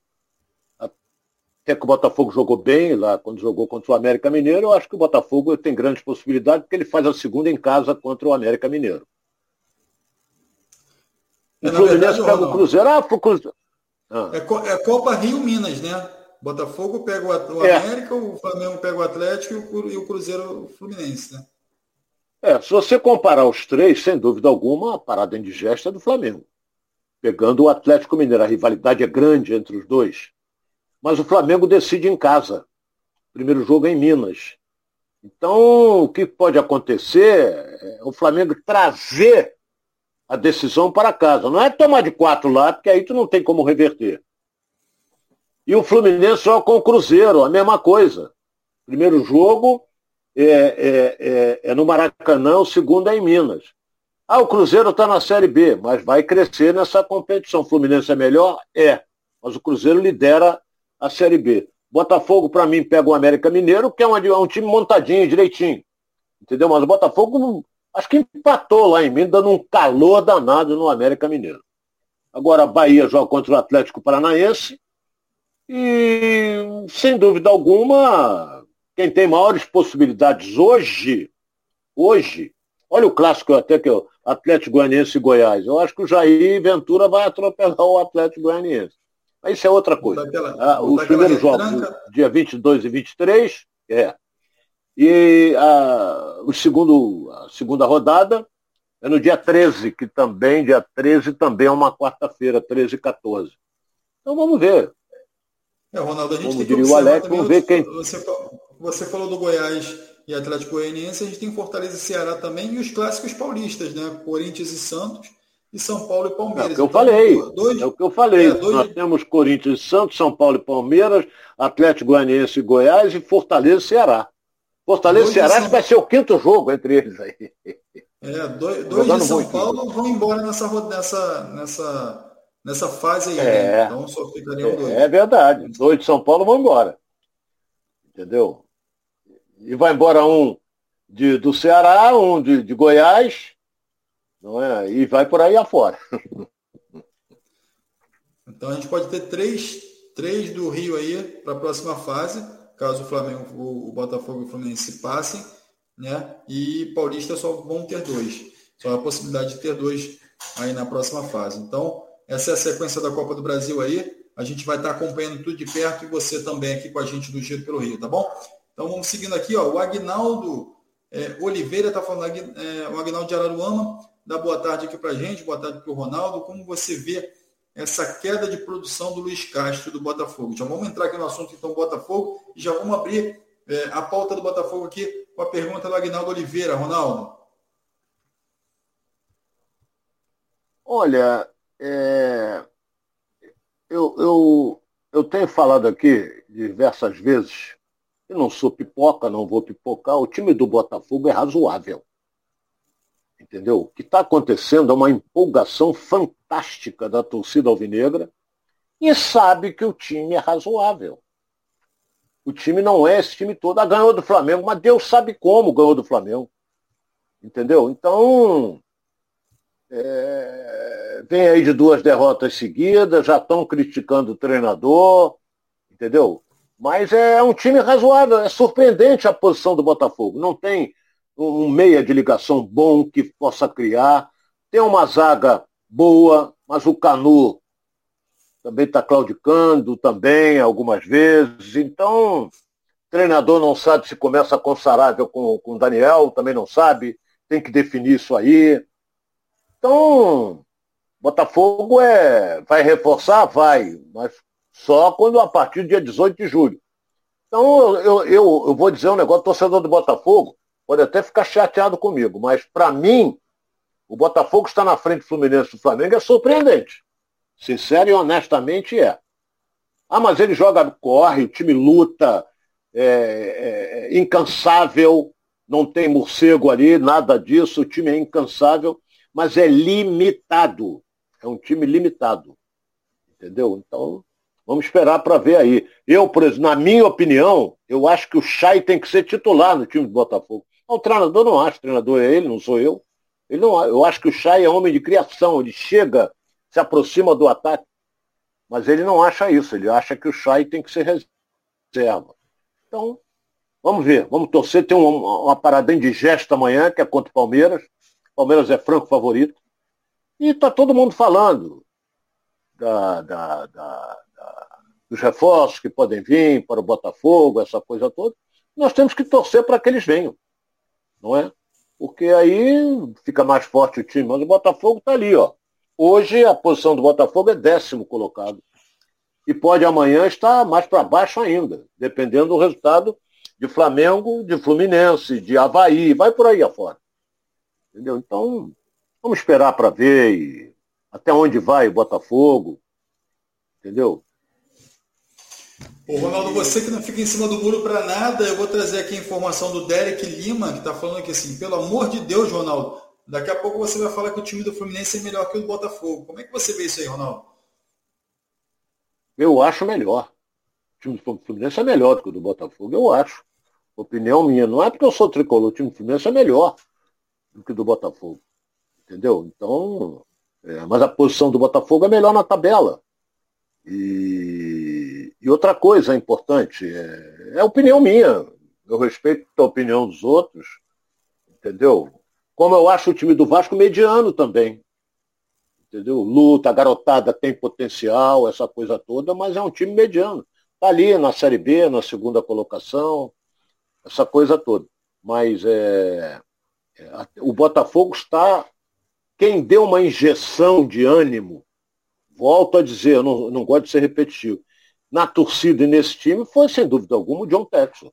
até que o Botafogo jogou bem lá quando jogou contra o América Mineiro, eu acho que o Botafogo tem grandes possibilidades, porque ele faz a segunda em casa contra o América Mineiro. É, o Fluminense pega o Cruzeiro. Ah, pro Cruzeiro. Ah. É, é Copa Rio Minas, né? Botafogo pega o, é. América, o Flamengo pega o Atlético e o Cruzeiro o Fluminense, né? É, se você comparar os três, sem dúvida alguma, a parada indigesta é do Flamengo. Pegando o Atlético Mineiro, a rivalidade é grande entre os dois. Mas o Flamengo decide em casa. Primeiro jogo é em Minas. Então, o que pode acontecer é o Flamengo trazer a decisão para casa. Não é tomar de quatro lá, porque aí tu não tem como reverter. E o Fluminense só com o Cruzeiro, a mesma coisa. Primeiro jogo, é, é, é, é no Maracanã, o segundo é em Minas. Ah, o Cruzeiro está na Série B, mas vai crescer nessa competição. Fluminense é melhor? É. Mas o Cruzeiro lidera a Série B. Botafogo, para mim, pega o América Mineiro, que é um, é um, time montadinho, direitinho. Entendeu? Mas o Botafogo, acho que empatou lá em Minas, dando um calor danado no América Mineiro. Agora, Bahia joga contra o Atlético Paranaense. E, sem dúvida alguma, quem tem maiores possibilidades hoje, hoje, olha o clássico até que o Atlético Goianiense e Goiás. Eu acho que o Jair Ventura vai atropelar o Atlético Goianiense. Mas isso é outra coisa. ah, os primeiros jogos, dia 22 e 23, é. E a, o segundo, a segunda rodada é no dia 13, que também, dia 13 também é uma quarta-feira, 13 e 14. Então vamos ver. É, Ronaldo, a gente Como tem que o Alex, vamos ver quem. Você, você falou do Goiás e Atlético Goianiense, a gente tem Fortaleza e Ceará também e os clássicos paulistas, né? Corinthians e Santos e São Paulo e Palmeiras. É o que eu então, falei. Dois, é o que eu falei. É, dois... Nós temos Corinthians e Santos, São Paulo e Palmeiras, Atlético Goianiense e Goiás e Fortaleza e Ceará. Fortaleza e Ceará São... vai ser o quinto jogo entre eles aí. É, dois, dois de São Paulo vão embora nessa, nessa, nessa, nessa fase aí, né? é, né? Então só ficariam é, dois. É verdade. Dois de São Paulo vão embora. Entendeu? E vai embora um de, do Ceará, um de, de Goiás, não é? E vai por aí afora. Então a gente pode ter três, três do Rio aí para a próxima fase, caso o Flamengo, o, o Botafogo e o Fluminense passem, né? E Paulista só vão ter dois. Só a possibilidade de ter dois aí na próxima fase. Então, essa é a sequência da Copa do Brasil aí. A gente vai estar acompanhando tudo de perto e você também aqui com a gente do Giro pelo Rio, tá bom? Então vamos seguindo aqui, ó. O Agnaldo é, Oliveira está falando, é, o Agnaldo de Araruama, dá boa tarde aqui para a gente, boa tarde para o Ronaldo. Como você vê essa queda de produção do Luiz Castro do Botafogo? Já vamos entrar aqui no assunto então Botafogo e já vamos abrir é, a pauta do Botafogo aqui com a pergunta do Agnaldo Oliveira, Ronaldo. Olha, é, eu, eu, eu tenho falado aqui diversas vezes, eu não sou pipoca, não vou pipocar, o time do Botafogo é razoável. Entendeu? O que está acontecendo é uma empolgação fantástica da torcida alvinegra e sabe que o time é razoável. O time não é esse time todo. Ah, ganhou do Flamengo, mas Deus sabe como ganhou do Flamengo. Entendeu? Então, é, vem aí de duas derrotas seguidas, já estão criticando o treinador, entendeu? Mas é um time razoável, é surpreendente a posição do Botafogo. Não tem um meia de ligação bom que possa criar. Tem uma zaga boa, mas o Canu também está claudicando também algumas vezes. Então, treinador não sabe se começa com Sarável com o Daniel, também não sabe. Tem que definir isso aí. Então, Botafogo é, vai reforçar? Vai, mas só quando a partir do dia 18 de julho. Então, eu, eu, eu vou dizer um negócio, torcedor do Botafogo pode até ficar chateado comigo, mas para mim, o Botafogo está na frente do Fluminense do Flamengo é surpreendente. Sincero e honestamente é. Ah, mas ele joga, corre, o time luta, é, é, é incansável, não tem morcego ali, nada disso, o time é incansável mas é limitado. É um time limitado. Entendeu? Então, vamos esperar para ver aí. Eu, por exemplo, na minha opinião, eu acho que o Chay tem que ser titular no time do Botafogo. O treinador não acha, o treinador é ele, não sou eu. Ele não, eu acho que o Chay é homem de criação, ele chega, se aproxima do ataque, mas ele não acha isso, ele acha que o Chay tem que ser reserva. Então, vamos ver, vamos torcer, tem uma, uma parada indigesta amanhã, que é contra o Palmeiras. Palmeiras é franco favorito. E está todo mundo falando da, da, da, dos reforços que podem vir para o Botafogo, essa coisa toda. Nós temos que torcer para que eles venham. Não é? Porque aí fica mais forte o time. Mas o Botafogo está ali, ó. Hoje a posição do Botafogo é décimo colocado. E pode amanhã estar mais para baixo ainda, dependendo do resultado de Flamengo, de Fluminense, de Havaí, vai por aí afora. Entendeu? Então, vamos esperar para ver até onde vai o Botafogo. Entendeu? Ô, Ronaldo, você que não fica em cima do muro para nada, eu vou trazer aqui a informação do Derek Lima, que está falando aqui assim, pelo amor de Deus, Ronaldo, daqui a pouco você vai falar que o time do Fluminense é melhor que o do Botafogo. Como é que você vê isso aí, Ronaldo? Eu acho melhor. O time do Fluminense é melhor do que o do Botafogo, eu acho. Opinião minha. Não é porque eu sou tricolor, o time do Fluminense é melhor do que do Botafogo. Entendeu? Então, é, mas a posição do Botafogo é melhor na tabela. E, e outra coisa importante, é, é opinião minha. Eu respeito a opinião dos outros, entendeu? Como eu acho o time do Vasco mediano também. Entendeu? Luta, garotada tem potencial, essa coisa toda, mas é um time mediano. Está ali na Série B, na segunda colocação, essa coisa toda. Mas é, o Botafogo está. Quem deu uma injeção de ânimo, volto a dizer, eu não, não gosto de ser repetitivo, na torcida e nesse time foi, sem dúvida alguma, o John Texel.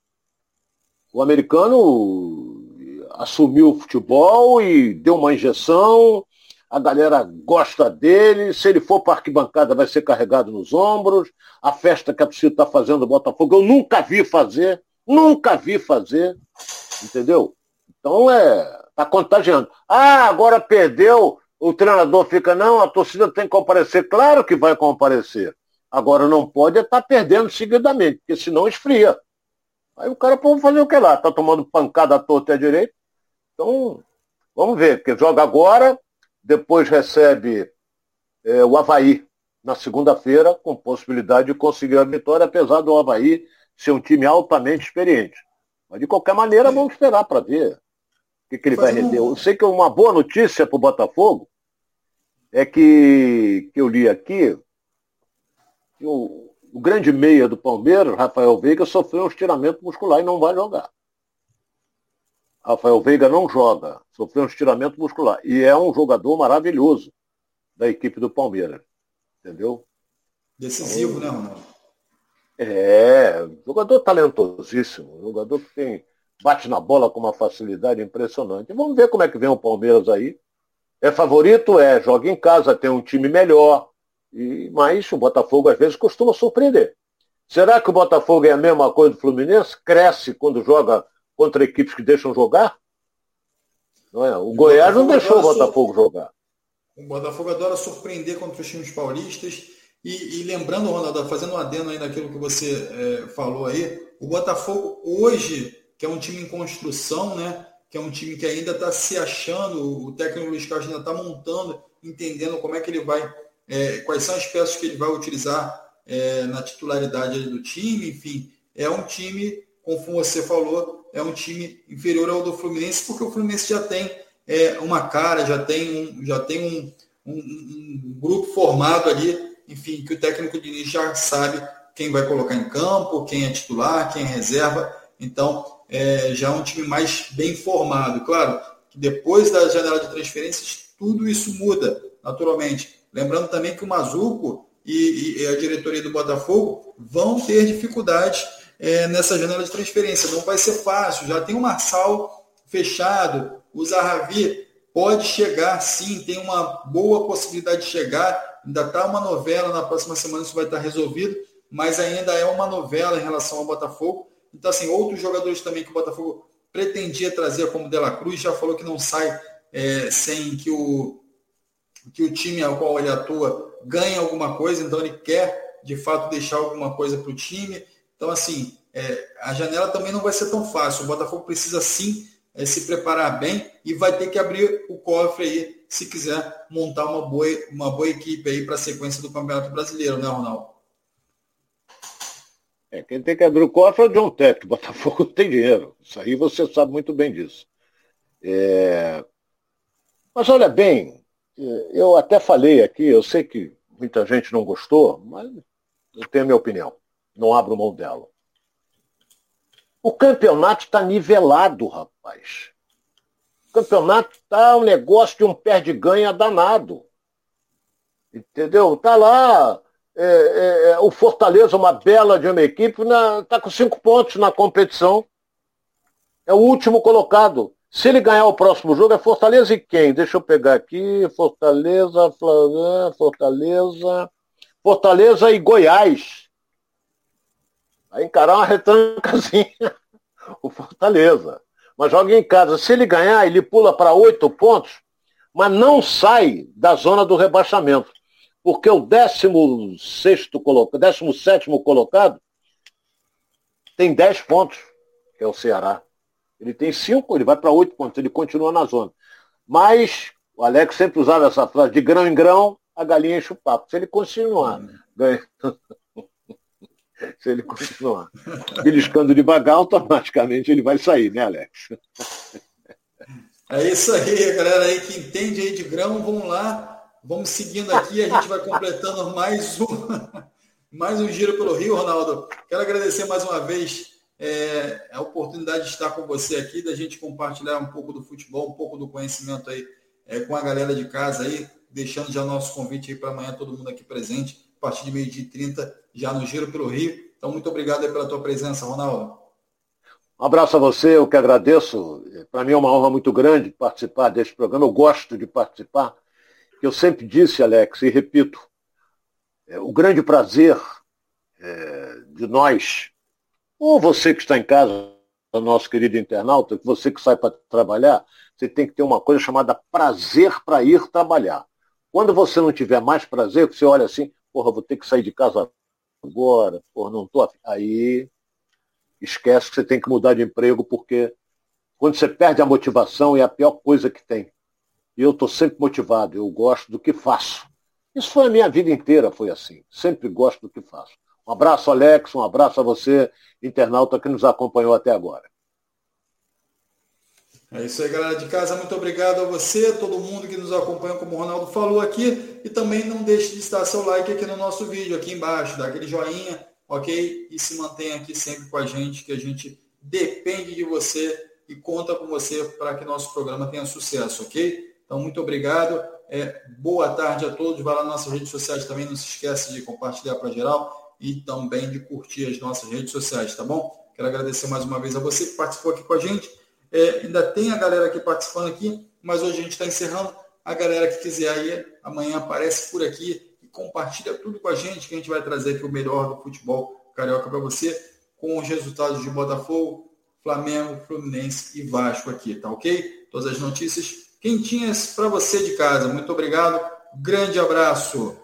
O americano assumiu o futebol e deu uma injeção, a galera gosta dele, se ele for para arquibancada vai ser carregado nos ombros, a festa que a torcida está fazendo no Botafogo eu nunca vi fazer, nunca vi fazer, entendeu? Então é. Está contagiando. Ah, agora perdeu, o treinador fica, não, a torcida tem que comparecer. Claro que vai comparecer. Agora não pode estar tá perdendo seguidamente, porque senão esfria. Aí o cara pode fazer o que lá? Está tomando pancada à torta e à direita. Então, vamos ver, porque joga agora, depois recebe é, o Havaí na segunda-feira, com possibilidade de conseguir a vitória, apesar do Havaí ser um time altamente experiente. Mas de qualquer maneira, vamos esperar para ver que, que ele vai render. Eu sei que uma boa notícia para o Botafogo é que, que eu li aqui que o, o grande meia do Palmeiras, Rafael Veiga, sofreu um estiramento muscular e não vai jogar. Rafael Veiga não joga, sofreu um estiramento muscular. E é um jogador maravilhoso da equipe do Palmeiras. Entendeu? Decisivo, então, né, Ronaldo? É, jogador talentosíssimo, jogador que tem, bate na bola com uma facilidade impressionante. Vamos ver como é que vem o Palmeiras aí. É favorito? É, joga em casa, tem um time melhor. E, mas o Botafogo às vezes costuma surpreender. Será que o Botafogo é a mesma coisa do Fluminense? Cresce quando joga contra equipes que deixam jogar? Não é? O, o Goiás não deixou o Botafogo jogar. O Botafogo adora surpreender contra os times paulistas. E, e lembrando, Ronaldo, fazendo um adendo aí naquilo que você é, falou aí, o Botafogo hoje, que é um time em construção, né? Que é um time que ainda está se achando, o técnico Luiz Carlos ainda está montando, entendendo como é que ele vai, é, quais são as peças que ele vai utilizar é, na titularidade do time, enfim, é um time, como você falou, é um time inferior ao do Fluminense, porque o Fluminense já tem é, uma cara, já tem um, já tem um, um, um grupo formado ali, enfim, que o técnico Diniz já sabe quem vai colocar em campo, quem é titular, quem é reserva. Então, é, já é um time mais bem formado. Claro que depois da janela de transferências, tudo isso muda, naturalmente. Lembrando também que o Mazuco e, e a diretoria do Botafogo vão ter dificuldades é, nessa janela de transferência. Não vai ser fácil. Já tem o Marçal fechado, o Zahavi pode chegar sim, tem uma boa possibilidade de chegar. Ainda está uma novela, na próxima semana isso vai estar resolvido, mas ainda é uma novela em relação ao Botafogo. Então, assim, outros jogadores também que o Botafogo pretendia trazer, como Dela Cruz, já falou que não sai é, sem que o, que o time ao qual ele atua ganhe alguma coisa, então ele quer, de fato, deixar alguma coisa para o time. Então, assim, é, a janela também não vai ser tão fácil. O Botafogo precisa, sim, é, se preparar bem e vai ter que abrir o cofre aí se quiser montar uma boa, uma boa equipe aí para a sequência do Campeonato Brasileiro, né, Ronaldo? É, quem tem que abrir o cofre é o John Tech, o Botafogo tem dinheiro. Isso aí você sabe muito bem disso. É... Mas olha bem, eu até falei aqui, eu sei que muita gente não gostou, mas eu tenho a minha opinião. Não abro mão dela. O campeonato está nivelado, rapaz. O campeonato está um negócio de um perde-ganha danado. Entendeu? Está lá. É, é, é, o Fortaleza, uma bela de uma equipe, está com cinco pontos na competição. É o último colocado. Se ele ganhar o próximo jogo, é Fortaleza e quem? Deixa eu pegar aqui. Fortaleza, Fortaleza. Fortaleza e Goiás. Vai encarar uma retrancazinha o Fortaleza. Mas joga em casa. Se ele ganhar, ele pula para oito pontos, mas não sai da zona do rebaixamento. Porque o 16 colocado, 17 colocado tem 10 pontos, que é o Ceará. Ele tem 5, ele vai para 8 pontos, ele continua na zona. Mas o Alex sempre usava essa frase, de grão em grão, a galinha enche o papo. Se ele continuar ganhando se ele continuar beliscando devagar, automaticamente ele vai sair, né, Alex? É isso aí, galera aí que entende aí de grão, vamos lá, vamos seguindo aqui, a gente vai completando mais um, mais um giro pelo Rio, Ronaldo. Quero agradecer mais uma vez é, a oportunidade de estar com você aqui, da gente compartilhar um pouco do futebol, um pouco do conhecimento aí é, com a galera de casa aí, deixando já nosso convite aí para amanhã, todo mundo aqui presente, a partir de meio-dia e 30, já no Giro pelo Rio. Então, muito obrigado pela tua presença, Ronaldo. Um abraço a você, eu que agradeço. Para mim é uma honra muito grande participar deste programa. Eu gosto de participar. Eu sempre disse, Alex, e repito, é, o grande prazer é, de nós, ou você que está em casa, nosso querido internauta, você que sai para trabalhar, você tem que ter uma coisa chamada prazer para ir trabalhar. Quando você não tiver mais prazer, você olha assim, porra, vou ter que sair de casa agora, pô, não tô aí esquece que você tem que mudar de emprego porque quando você perde a motivação é a pior coisa que tem. E eu estou sempre motivado, eu gosto do que faço. Isso foi a minha vida inteira, foi assim. Sempre gosto do que faço. Um abraço, Alex, um abraço a você, internauta que nos acompanhou até agora. É isso aí, galera de casa. Muito obrigado a você, todo mundo que nos acompanha, como o Ronaldo falou aqui. E também não deixe de estar seu like aqui no nosso vídeo, aqui embaixo, dá aquele joinha, ok? E se mantenha aqui sempre com a gente, que a gente depende de você e conta com você para que nosso programa tenha sucesso, ok? Então, muito obrigado. É, boa tarde a todos. Vai lá nas nossas redes sociais também. Não se esqueça de compartilhar para geral e também de curtir as nossas redes sociais, tá bom? Quero agradecer mais uma vez a você que participou aqui com a gente. É, ainda tem a galera aqui participando aqui, mas hoje a gente está encerrando. A galera que quiser aí, amanhã aparece por aqui e compartilha tudo com a gente, que a gente vai trazer aqui o melhor do futebol carioca para você, com os resultados de Botafogo, Flamengo, Fluminense e Vasco aqui, tá ok? Todas as notícias quentinhas para você de casa. Muito obrigado, grande abraço.